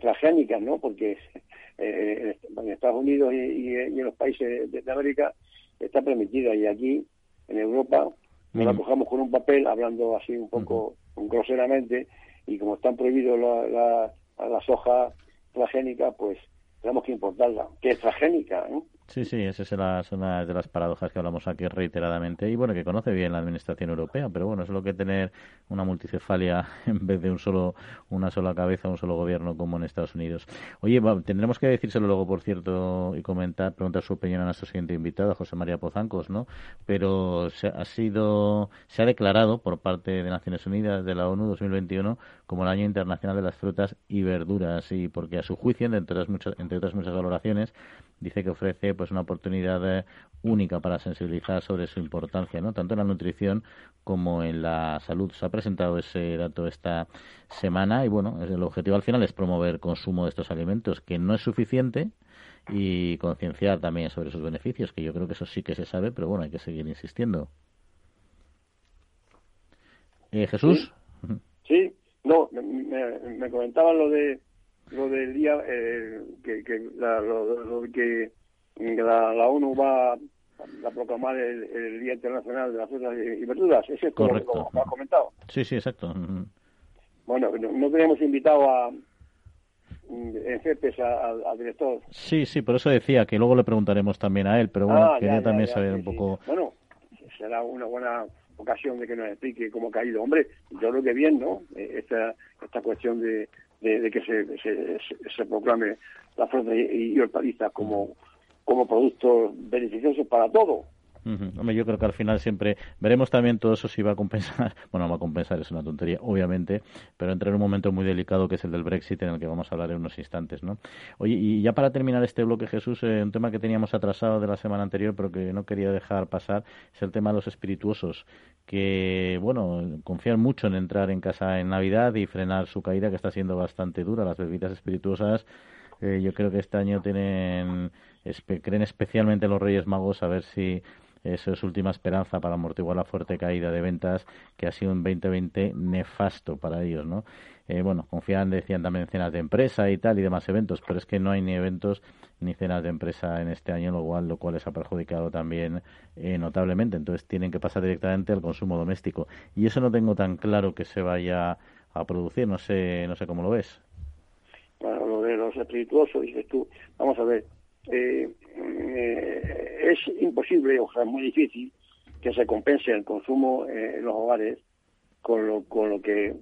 transgénicas, ¿no? Porque en Estados Unidos y, en los países de, América está permitida y aquí en Europa nos la cogemos con un papel hablando así un poco groseramente y como están prohibidos la, la, las hojas transgénica, pues tenemos que importarla, que es transgénica. ¿eh? Sí, sí, esa es una de las paradojas que hablamos aquí reiteradamente y bueno, que conoce bien la Administración Europea, pero bueno, es lo que tener una multicefalia en vez de un solo una sola cabeza, un solo gobierno como en Estados Unidos. Oye, tendremos que decírselo luego, por cierto, y comentar, preguntar su opinión a nuestro siguiente invitado, José María Pozancos, ¿no? Pero se ha sido, se ha declarado por parte de Naciones Unidas, de la ONU 2021, como el Año Internacional de las Frutas y Verduras y porque a su juicio, entre otras muchas, entre otras muchas valoraciones, dice que ofrece pues una oportunidad eh, única para sensibilizar sobre su importancia, ¿no? Tanto en la nutrición como en la salud. Se ha presentado ese dato esta semana y bueno, el objetivo al final es promover consumo de estos alimentos, que no es suficiente y concienciar también sobre sus beneficios, que yo creo que eso sí que se sabe, pero bueno, hay que seguir insistiendo. Eh, Jesús. Sí, no, me, me comentaban lo de lo del día eh, que, que la, lo, que la, la, ONU va a proclamar el, Día Internacional de las Frutas y Verduras. Es Correcto. lo, ha comentado. Sí, sí, exacto. Bueno, no, teníamos invitado a en CEPES al director. Sí, sí, por eso decía que luego le preguntaremos también a él, pero bueno, ah, quería también saber un poco. Bueno, será una buena ocasión de que nos explique cómo ha caído. Hombre, yo creo que bien, ¿no? Eh, esta, esta cuestión de, de, que se, se, proclame la fruta y, hortalizas como, como productos beneficiosos para todo yo creo que al final siempre veremos también todo eso si va a compensar. Bueno, va a compensar, es una tontería, obviamente, pero entra en un momento muy delicado que es el del Brexit, en el que vamos a hablar en unos instantes, ¿no? Oye, y ya para terminar este bloque, Jesús, eh, un tema que teníamos atrasado de la semana anterior, pero que no quería dejar pasar, es el tema de los espirituosos, que, bueno, confían mucho en entrar en casa en Navidad y frenar su caída, que está siendo bastante dura. Las bebidas espirituosas, eh, yo creo que este año tienen, creen especialmente los Reyes Magos a ver si eso es última esperanza para amortiguar la fuerte caída de ventas que ha sido un 2020 nefasto para ellos, ¿no? Eh, bueno, confían, decían también cenas de empresa y tal y demás eventos, pero es que no hay ni eventos ni cenas de empresa en este año, lo cual, lo cual les ha perjudicado también eh, notablemente. Entonces tienen que pasar directamente al consumo doméstico. Y eso no tengo tan claro que se vaya a producir, no sé, no sé cómo lo ves. Bueno, lo de los espirituosos, dices tú, vamos a ver, eh, eh, es imposible, o sea, muy difícil que se compense el consumo en los hogares con lo, con lo que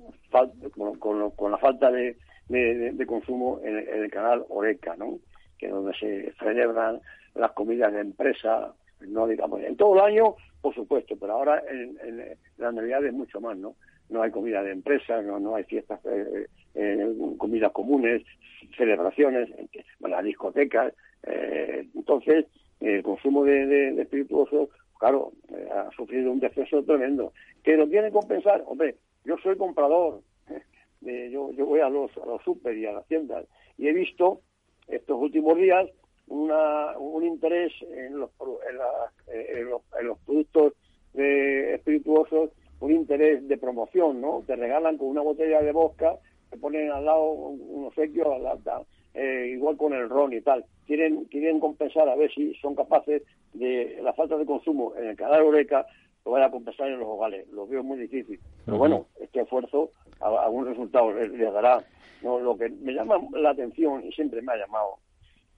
con, con, la falta de, de, consumo en, el canal Oreca, ¿no? Que es donde se celebran las comidas de empresa, no digamos, en todo el año, por supuesto, pero ahora en, en las navidades mucho más, ¿no? No hay comida de empresa, no, no hay fiestas, eh, eh, comidas comunes, celebraciones, las discotecas, eh, entonces, el consumo de, de, espirituosos, claro, eh, ha sufrido un descenso tremendo. ¿Que lo que compensar? Hombre, yo soy comprador, yo, yo voy a los, a los super y a las tiendas, y he visto estos últimos días una, un interés en los, en, los, en los productos espirituosos, un interés de promoción, ¿no? Te regalan con una botella de vodka, te ponen al lado un obsequio, eh, igual con el ron y tal quieren, quieren compensar a ver si son capaces de la falta de consumo en el canal Oreca lo vaya a compensar en los hogares. Lo veo muy difícil. Pero bueno, este esfuerzo algún resultado les, dará. No, lo que me llama la atención y siempre me ha llamado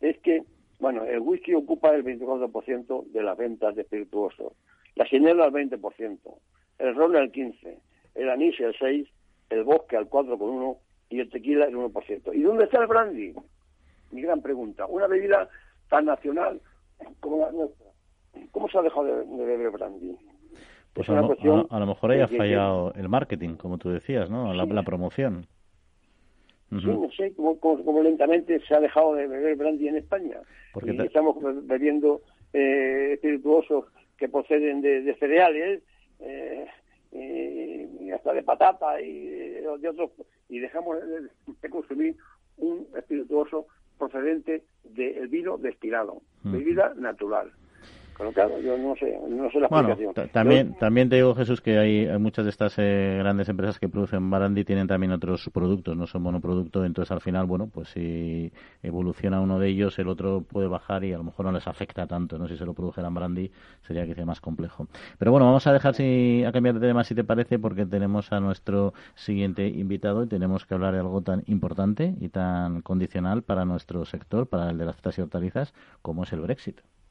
es que, bueno, el whisky ocupa el 24% de las ventas de espirituosos, la ginebra el 20%, el ron el 15%, el anís el 6%, el bosque al 4,1% y el tequila el 1%. ¿Y dónde está el brandy? mi gran pregunta. Una bebida tan nacional como la nuestra, ¿cómo se ha dejado de, beber brandy? Pues a, lo mejor haya fallado el marketing, como tú decías, ¿no? La, promoción. Sí, no sé cómo, lentamente se ha dejado de beber brandy en España. Porque y estamos bebiendo eh, espirituosos que proceden de, cereales eh, y hasta de patata y de, otros y dejamos de consumir un espirituoso procedente del vino destilado, bebida natural yo no sé, no sé la explicación. también, también te digo, Jesús, que hay, muchas de estas eh, grandes empresas que producen brandy tienen también otros productos, no son monoproductos, entonces al final, bueno, pues si evoluciona uno de ellos, el otro puede bajar y a lo mejor no les afecta tanto, ¿no? Si se lo produjeran brandy sería quizá más complejo. Pero bueno, vamos a dejar si, a cambiar de tema si te parece, porque tenemos a nuestro siguiente invitado y tenemos que hablar de algo tan importante y tan condicional para nuestro sector, para el de las frutas y hortalizas, como es el Brexit.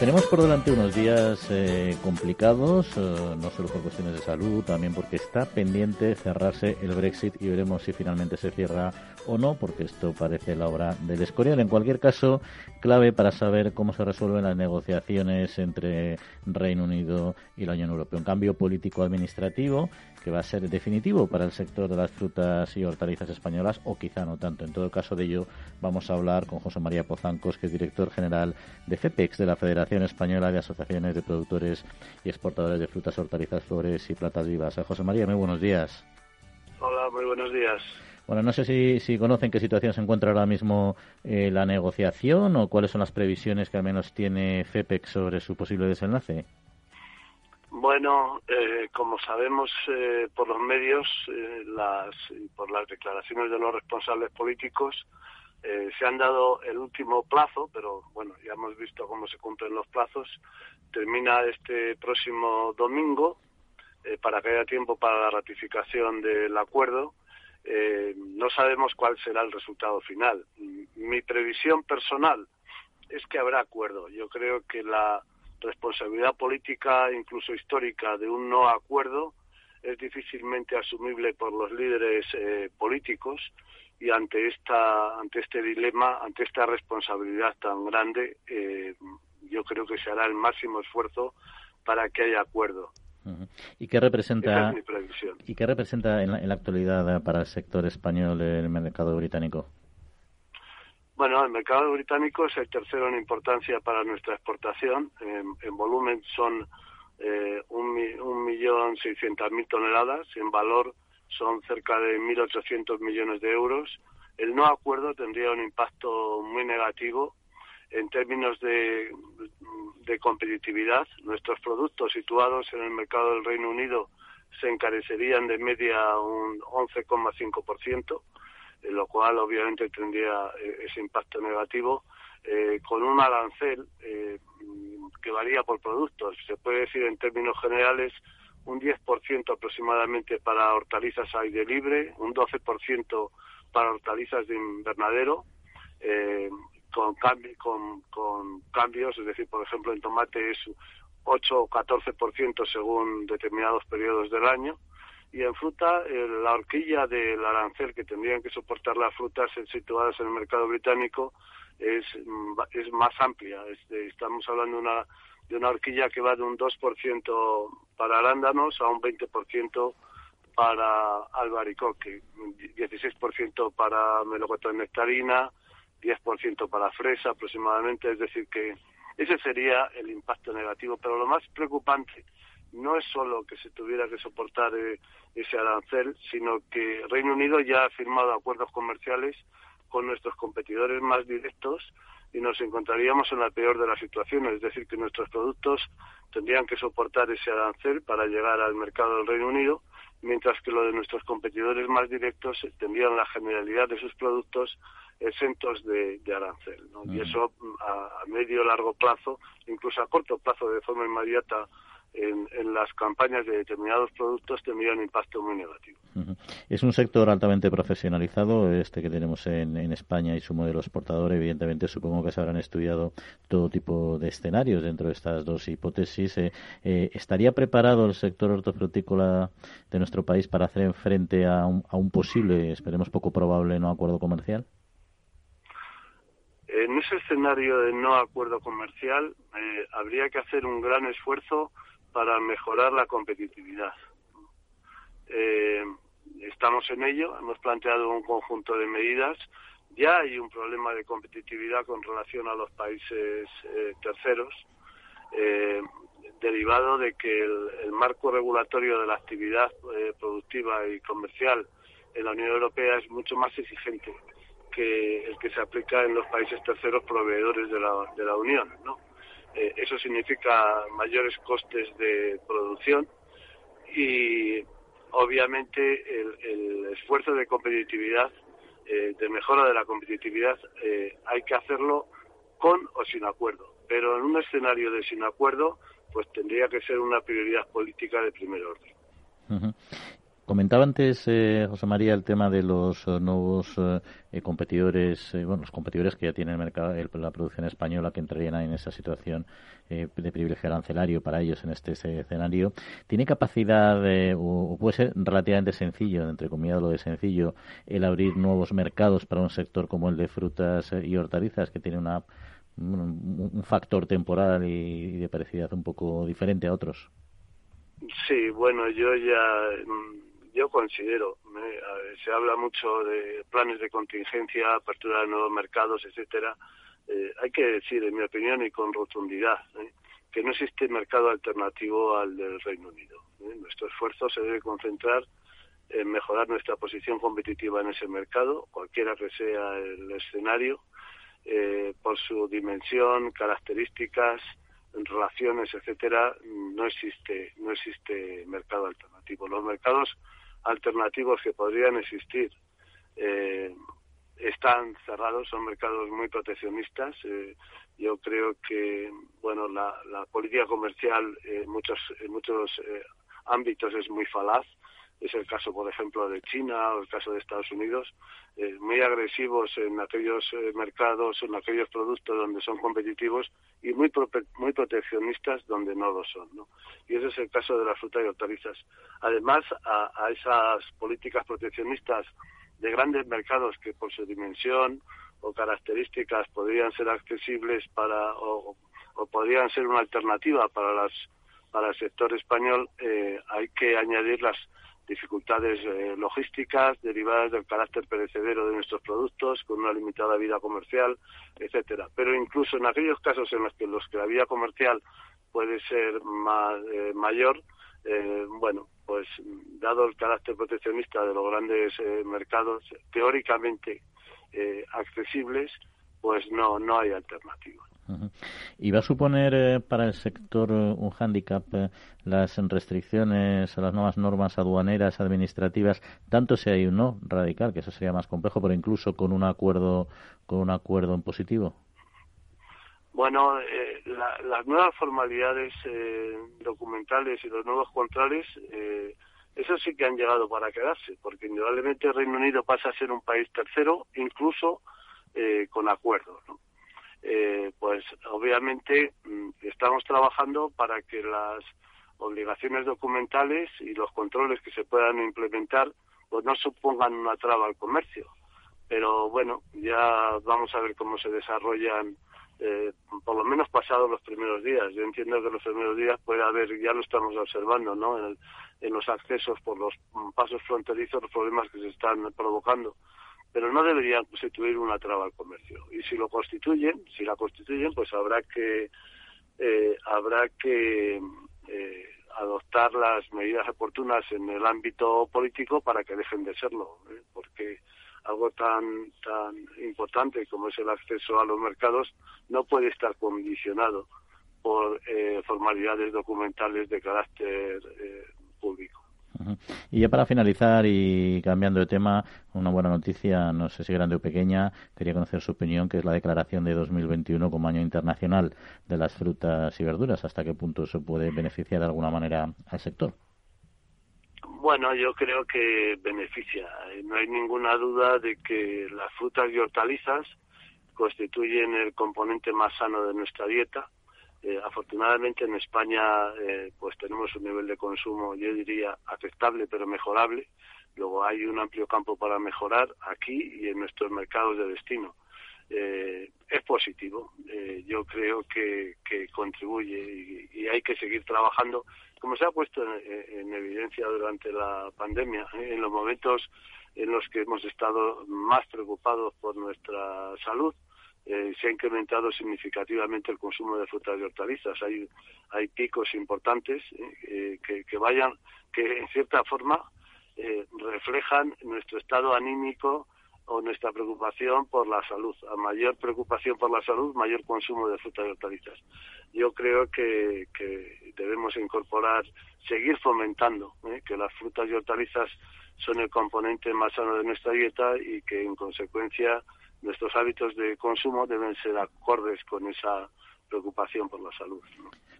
Tenemos por delante unos días eh, complicados, eh, no solo por cuestiones de salud, también porque está pendiente cerrarse el Brexit y veremos si finalmente se cierra o no, porque esto parece la obra del Escorial. En cualquier caso, clave para saber cómo se resuelven las negociaciones entre Reino Unido y la Unión Europea. Un cambio político-administrativo que va a ser definitivo para el sector de las frutas y hortalizas españolas, o quizá no tanto. En todo caso de ello, vamos a hablar con José María Pozancos, que es director general de FEPEX, de la Federación Española de Asociaciones de Productores y Exportadores de Frutas, Hortalizas, Flores y Platas Vivas. Eh, José María, muy buenos días. Hola, muy buenos días. Bueno, no sé si, si conocen qué situación se encuentra ahora mismo eh, la negociación o cuáles son las previsiones que al menos tiene FEPEX sobre su posible desenlace. Bueno, eh, como sabemos eh, por los medios eh, las, y por las declaraciones de los responsables políticos, se han dado el último plazo, pero bueno, ya hemos visto cómo se cumplen los plazos. Termina este próximo domingo para que haya tiempo para la ratificación del acuerdo. no sabemos cuál será el resultado final. Mi previsión personal es que habrá acuerdo. Yo creo que la responsabilidad política, incluso histórica, de un no acuerdo es difícilmente asumible por los líderes eh, políticos y ante esta ante este dilema, ante esta responsabilidad tan grande, eh, yo creo que se hará el máximo esfuerzo para que haya acuerdo. ¿Y qué representa y qué representa en la actualidad para el sector español el mercado británico? Bueno, el mercado británico es el tercero en importancia para nuestra exportación. En, volumen son eh, un, millón seiscientas mil toneladas. En valor son cerca de 1.800 millones de euros. El no acuerdo tendría un impacto muy negativo en términos de, de competitividad. Nuestros productos situados en el mercado del Reino Unido se encarecerían de media un 11,5% lo cual obviamente tendría eh, ese impacto negativo, eh, con un arancel eh, que varía por productos. Se puede decir en términos generales un 10% aproximadamente para hortalizas aire libre, un 12% para hortalizas de invernadero, con, con, con cambios, es decir, por ejemplo, en tomate es 8 o 14% según determinados periodos del año, y en fruta la horquilla del arancel que tendrían que soportar las frutas situadas en el mercado británico es, mm, es más amplia. estamos hablando de una, de una horquilla que va de un 2% para arándanos a un 20% para albaricoque, 16% para melocotón nectarina, 10% para fresa aproximadamente, es decir que ese sería el impacto negativo. Pero lo más preocupante no es solo que se tuviera que soportar eh, ese arancel, sino que Reino Unido ya ha firmado acuerdos comerciales con nuestros competidores más directos y nos encontraríamos en la peor de las situaciones, es decir, que nuestros productos tendrían que soportar ese arancel para llegar al mercado del Reino Unido, mientras que lo de nuestros competidores más directos tendrían la generalidad de sus productos exentos de, arancel. Y mm. eso a, a medio largo plazo, incluso a corto plazo de forma inmediata, en, las campañas de determinados productos tendría un impacto muy negativo. Es un sector altamente profesionalizado, este que tenemos en, España y su modelo exportador. Evidentemente, supongo que se habrán estudiado todo tipo de escenarios dentro de estas dos hipótesis. Eh, eh, ¿Estaría preparado el sector hortofrutícola de nuestro país para hacer frente a un, a un posible, esperemos poco probable, no acuerdo comercial? En ese escenario de no acuerdo comercial, eh, habría que hacer un gran esfuerzo para mejorar la competitividad. Eh, estamos en ello, hemos planteado un conjunto de medidas. Ya hay un problema de competitividad con relación a los países eh, terceros, eh, derivado de que el, marco regulatorio de la actividad productiva y comercial en la Unión Europea es mucho más exigente que el que se aplica en los países terceros proveedores de la, de la Unión, ¿no? Eh, eso significa mayores costes de producción y obviamente el, esfuerzo de competitividad, eh, de mejora de la competitividad, eh, hay que hacerlo con o sin acuerdo. Pero en un escenario de sin acuerdo, pues tendría que ser una prioridad política de primer orden. Comentaba antes eh, José María el tema de los eh, nuevos eh, competidores, bueno, los competidores que ya tienen el mercado, la producción española que entrarían en esa situación de privilegio arancelario para ellos en este, escenario. ¿Tiene capacidad o, puede ser relativamente sencillo, entre comillas lo de sencillo, el abrir nuevos mercados para un sector como el de frutas y hortalizas que tiene una un factor temporal y de parecidad un poco diferente a otros? Sí, bueno, yo ya mm, yo considero, se habla mucho de planes de contingencia, apertura de nuevos mercados, etcétera. Eh, hay que decir, en mi opinión y con rotundidad, ¿eh? que no existe mercado alternativo al del Reino Unido. ¿eh? Nuestro esfuerzo se debe concentrar en mejorar nuestra posición competitiva en ese mercado, cualquiera que sea el escenario, por su dimensión, características, relaciones, etcétera, no existe, no existe mercado alternativo. Los mercados alternativos que podrían existir eh, están cerrados, son mercados muy proteccionistas. Eh, yo creo que, bueno, la, la política comercial en muchos, en muchos eh, ámbitos es muy falaz es el caso, por ejemplo, de China o el caso de Estados Unidos, eh, muy agresivos en aquellos eh, mercados, en aquellos productos donde son competitivos y muy muy proteccionistas donde no lo son. ¿no? Y ese es el caso de las frutas y hortalizas. Además, a, esas políticas proteccionistas de grandes mercados que por su dimensión o características podrían ser accesibles para o, podrían ser una alternativa para las para el sector español, eh, hay que añadir las dificultades eh, logísticas derivadas del carácter perecedero de nuestros productos, con una limitada vida comercial, etcétera. Pero incluso en aquellos casos en los que, la vida comercial puede ser más, eh, mayor, eh, bueno, pues dado el carácter proteccionista de los grandes mercados teóricamente accesibles, pues no, no hay alternativa. ¿Y va a suponer eh, para el sector eh, un hándicap eh, las restricciones a las nuevas normas aduaneras administrativas, tanto si hay un no radical, que eso sería más complejo, pero incluso con un acuerdo con un acuerdo en positivo? Bueno, las nuevas formalidades documentales y los nuevos controles, eso sí que han llegado para quedarse, porque indudablemente el Reino Unido pasa a ser un país tercero, incluso con acuerdos. Eh, pues obviamente mm, estamos trabajando para que las obligaciones documentales y los controles que se puedan implementar pues no supongan una traba al comercio. Pero bueno, ya vamos a ver cómo se desarrollan, eh, por lo menos pasados los primeros días. Yo entiendo que los primeros días puede haber, ya lo estamos observando, ¿no? En, en los accesos por los pasos fronterizos, los problemas que se están provocando pero no deberían constituir una traba al comercio. Y si lo constituyen, si la constituyen, pues habrá que eh, habrá que eh, adoptar las medidas oportunas en el ámbito político para que dejen de serlo, ¿eh? porque algo tan tan importante como es el acceso a los mercados no puede estar condicionado por formalidades documentales de carácter público. Y ya para finalizar y cambiando de tema, una buena noticia, no sé si grande o pequeña, quería conocer su opinión, que es la declaración de 2021 como Año Internacional de las Frutas y Verduras. ¿Hasta qué punto se puede beneficiar de alguna manera al sector? Bueno, yo creo que beneficia. No hay ninguna duda de que las frutas y hortalizas constituyen el componente más sano de nuestra dieta eh, afortunadamente en España eh, pues tenemos un nivel de consumo, yo diría, aceptable pero mejorable. Luego hay un amplio campo para mejorar aquí y en nuestros mercados de destino. Eh, es positivo. yo creo que, que contribuye y, hay que seguir trabajando, como se ha puesto en evidencia durante la pandemia, en los momentos en los que hemos estado más preocupados por nuestra salud eh, se ha incrementado significativamente el consumo de frutas y hortalizas. Hay, picos importantes eh, que, que, vayan, que en cierta forma eh, reflejan nuestro estado anímico o nuestra preocupación por la salud. A mayor preocupación por la salud, mayor consumo de frutas y hortalizas. Yo creo que, que debemos incorporar, seguir fomentando que las frutas y hortalizas son el componente más sano de nuestra dieta y que en consecuencia nuestros hábitos de consumo deben ser acordes con esa preocupación por la salud.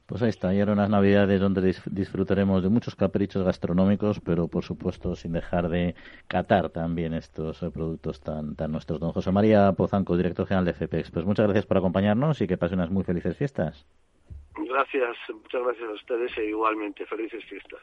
Pues ahí está, y ahora unas navidades donde disfrutaremos de muchos caprichos gastronómicos, pero por supuesto sin dejar de catar también estos eh, productos tan, tan nuestros. Don José María Pozanco, director general de FPEX, pues muchas gracias por acompañarnos y que pasen unas muy felices fiestas. Gracias, muchas gracias a ustedes e igualmente felices fiestas.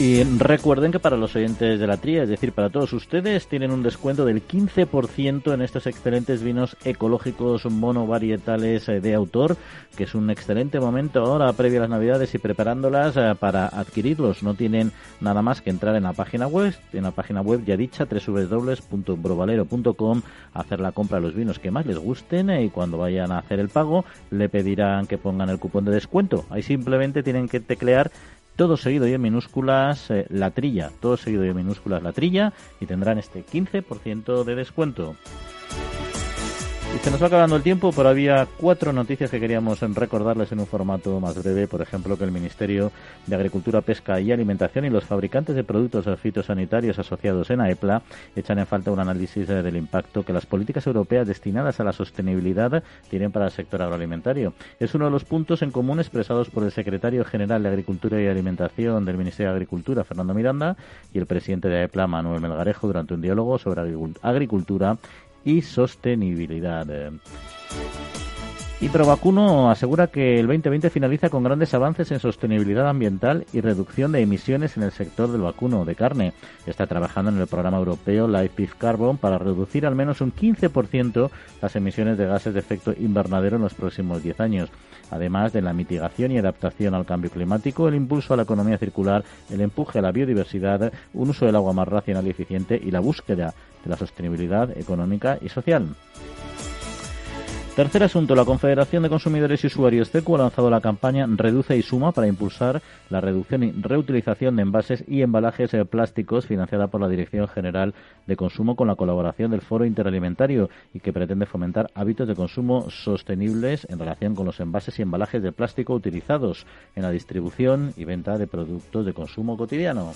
Y recuerden que para los oyentes de la tría, es decir, para todos ustedes, tienen un descuento del 15% en estos excelentes vinos ecológicos monovarietales eh, de autor, que es un excelente momento ahora, previo a las Navidades y preparándolas eh, para adquirirlos. No tienen nada más que entrar en la página web, en la página web ya dicha, www.brovalero.com, hacer la compra de los vinos que más les gusten eh, y cuando vayan a hacer el pago le pedirán que pongan el cupón de descuento. Ahí simplemente tienen que teclear todo seguido y en minúsculas eh, la trilla, todo seguido y en minúsculas la trilla y tendrán este 15% de descuento. Y se nos va acabando el tiempo, pero había cuatro noticias que queríamos recordarles en un formato más breve. Por ejemplo, que el Ministerio de Agricultura, Pesca y Alimentación y los fabricantes de productos fitosanitarios asociados en AEPLA echan en falta un análisis del impacto que las políticas europeas destinadas a la sostenibilidad tienen para el sector agroalimentario. Es uno de los puntos en común expresados por el secretario general de Agricultura y Alimentación del Ministerio de Agricultura, Fernando Miranda, y el presidente de AEPLA, Manuel Melgarejo, durante un diálogo sobre agricultura y sostenibilidad. Y Provacuno asegura que el 2020 finaliza con grandes avances en sostenibilidad ambiental y reducción de emisiones en el sector del vacuno de carne. Está trabajando en el programa europeo Life Beef Carbon para reducir al menos un 15% las emisiones de gases de efecto invernadero en los próximos 10 años. Además de la mitigación y adaptación al cambio climático, el impulso a la economía circular, el empuje a la biodiversidad, un uso del agua más racional y eficiente y la búsqueda de la sostenibilidad económica y social. Tercer asunto, la Confederación de Consumidores y Usuarios CECU ha lanzado la campaña Reduce y Suma para impulsar la reducción y reutilización de envases y embalajes plásticos financiada por la Dirección General de Consumo con la colaboración del Foro Interalimentario y que pretende fomentar hábitos de consumo sostenibles en relación con los envases y embalajes de plástico utilizados en la distribución y venta de productos de consumo cotidiano.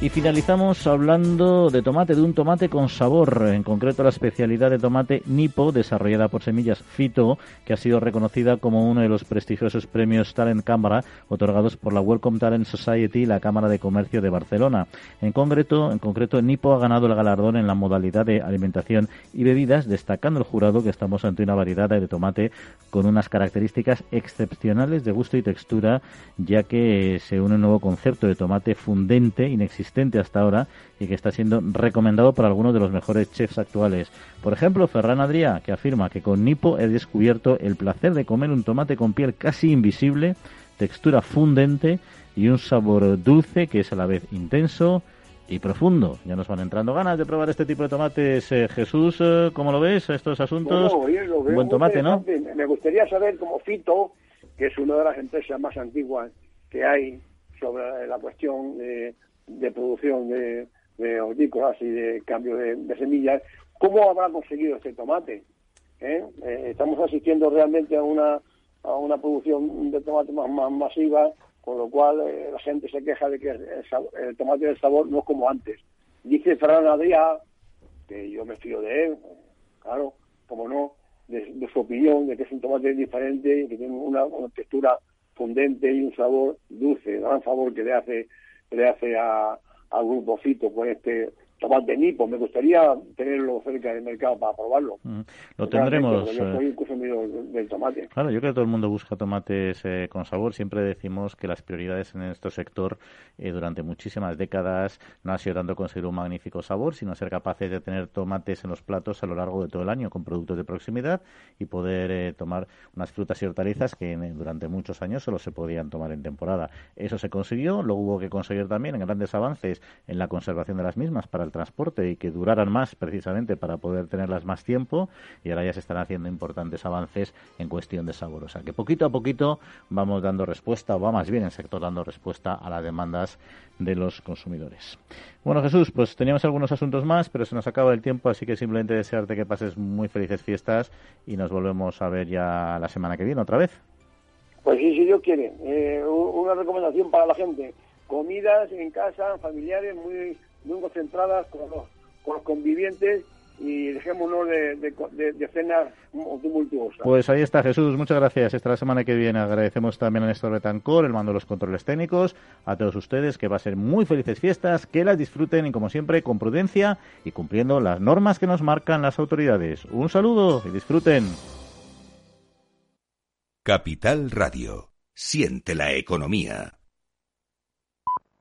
Y finalizamos hablando de tomate, de un tomate con sabor, en concreto la especialidad de tomate Nipo, desarrollada por Semillas Fito, que ha sido reconocida como uno de los prestigiosos premios Talent Cámara otorgados por la Welcome Talent Society y la Cámara de Comercio de Barcelona. En concreto, en concreto, Nipo ha ganado el galardón en la modalidad de alimentación y bebidas, destacando el jurado que estamos ante una variedad de tomate con unas características excepcionales de gusto y textura, ya que se une un nuevo concepto de tomate fundente, inexistente hasta ahora y que está siendo recomendado por algunos de los mejores chefs actuales. Por ejemplo, Ferran Adrià, que afirma que con Nipo he descubierto el placer de comer un tomate con piel casi invisible, textura fundente y un sabor dulce que es a la vez intenso y profundo. Ya nos van entrando ganas de probar este tipo de tomates. Eh, Jesús, eh, ¿cómo lo ves estos asuntos? buen tomate, ¿no? Me gustaría saber cómo Fito, que es una de las empresas más antiguas que hay sobre la cuestión de de producción de, de hortícolas y de cambio de, semillas, ¿cómo habrá conseguido este tomate? ¿Eh? Eh, estamos asistiendo realmente a una, a una producción de tomate más, masiva, con lo cual eh, la gente se queja de que el, tomate del sabor no es como antes. Dice Ferran Adrià, que yo me fío de él, claro, como no, de, su opinión, de que es un tomate diferente, que tiene una, una textura fundente y un sabor dulce, gran favor que le hace le hace a, al grupo Fito con este tomate Nipo. Me gustaría tenerlo cerca del mercado para probarlo. Mm, lo tendremos. Yo soy consumidor del tomate. Claro, yo creo que todo el mundo busca tomates eh, con sabor. Siempre decimos que las prioridades en este sector eh, durante muchísimas décadas no ha sido tanto conseguir un magnífico sabor, sino ser capaces de tener tomates en los platos a lo largo de todo el año con productos de proximidad y poder eh, tomar unas frutas y hortalizas que durante muchos años solo se podían tomar en temporada. Eso se consiguió. Luego hubo que conseguir también grandes avances en la conservación de las mismas para el transporte y que duraran más precisamente para poder tenerlas más tiempo y ahora ya se están haciendo importantes avances en cuestión de sabor. O sea que poquito a poquito vamos dando respuesta, o va más bien el sector dando respuesta a las demandas de los consumidores. Bueno, Jesús, pues teníamos algunos asuntos más, pero se nos acaba el tiempo, así que simplemente desearte que pases muy felices fiestas y nos volvemos a ver ya la semana que viene otra vez. Pues sí, si Dios quiere. Eh, una recomendación para la gente. Comidas en casa, familiares, muy, muy concentradas con los, con los convivientes y dejémonos de, de, de, cenas tumultuosas. Pues ahí está Jesús, muchas gracias. Esta la semana que viene agradecemos también a Néstor Betancor, el mando de los controles técnicos, a todos ustedes que va a ser muy felices fiestas, que las disfruten y como siempre con prudencia y cumpliendo las normas que nos marcan las autoridades. Un saludo y disfruten. Capital Radio. Siente la economía.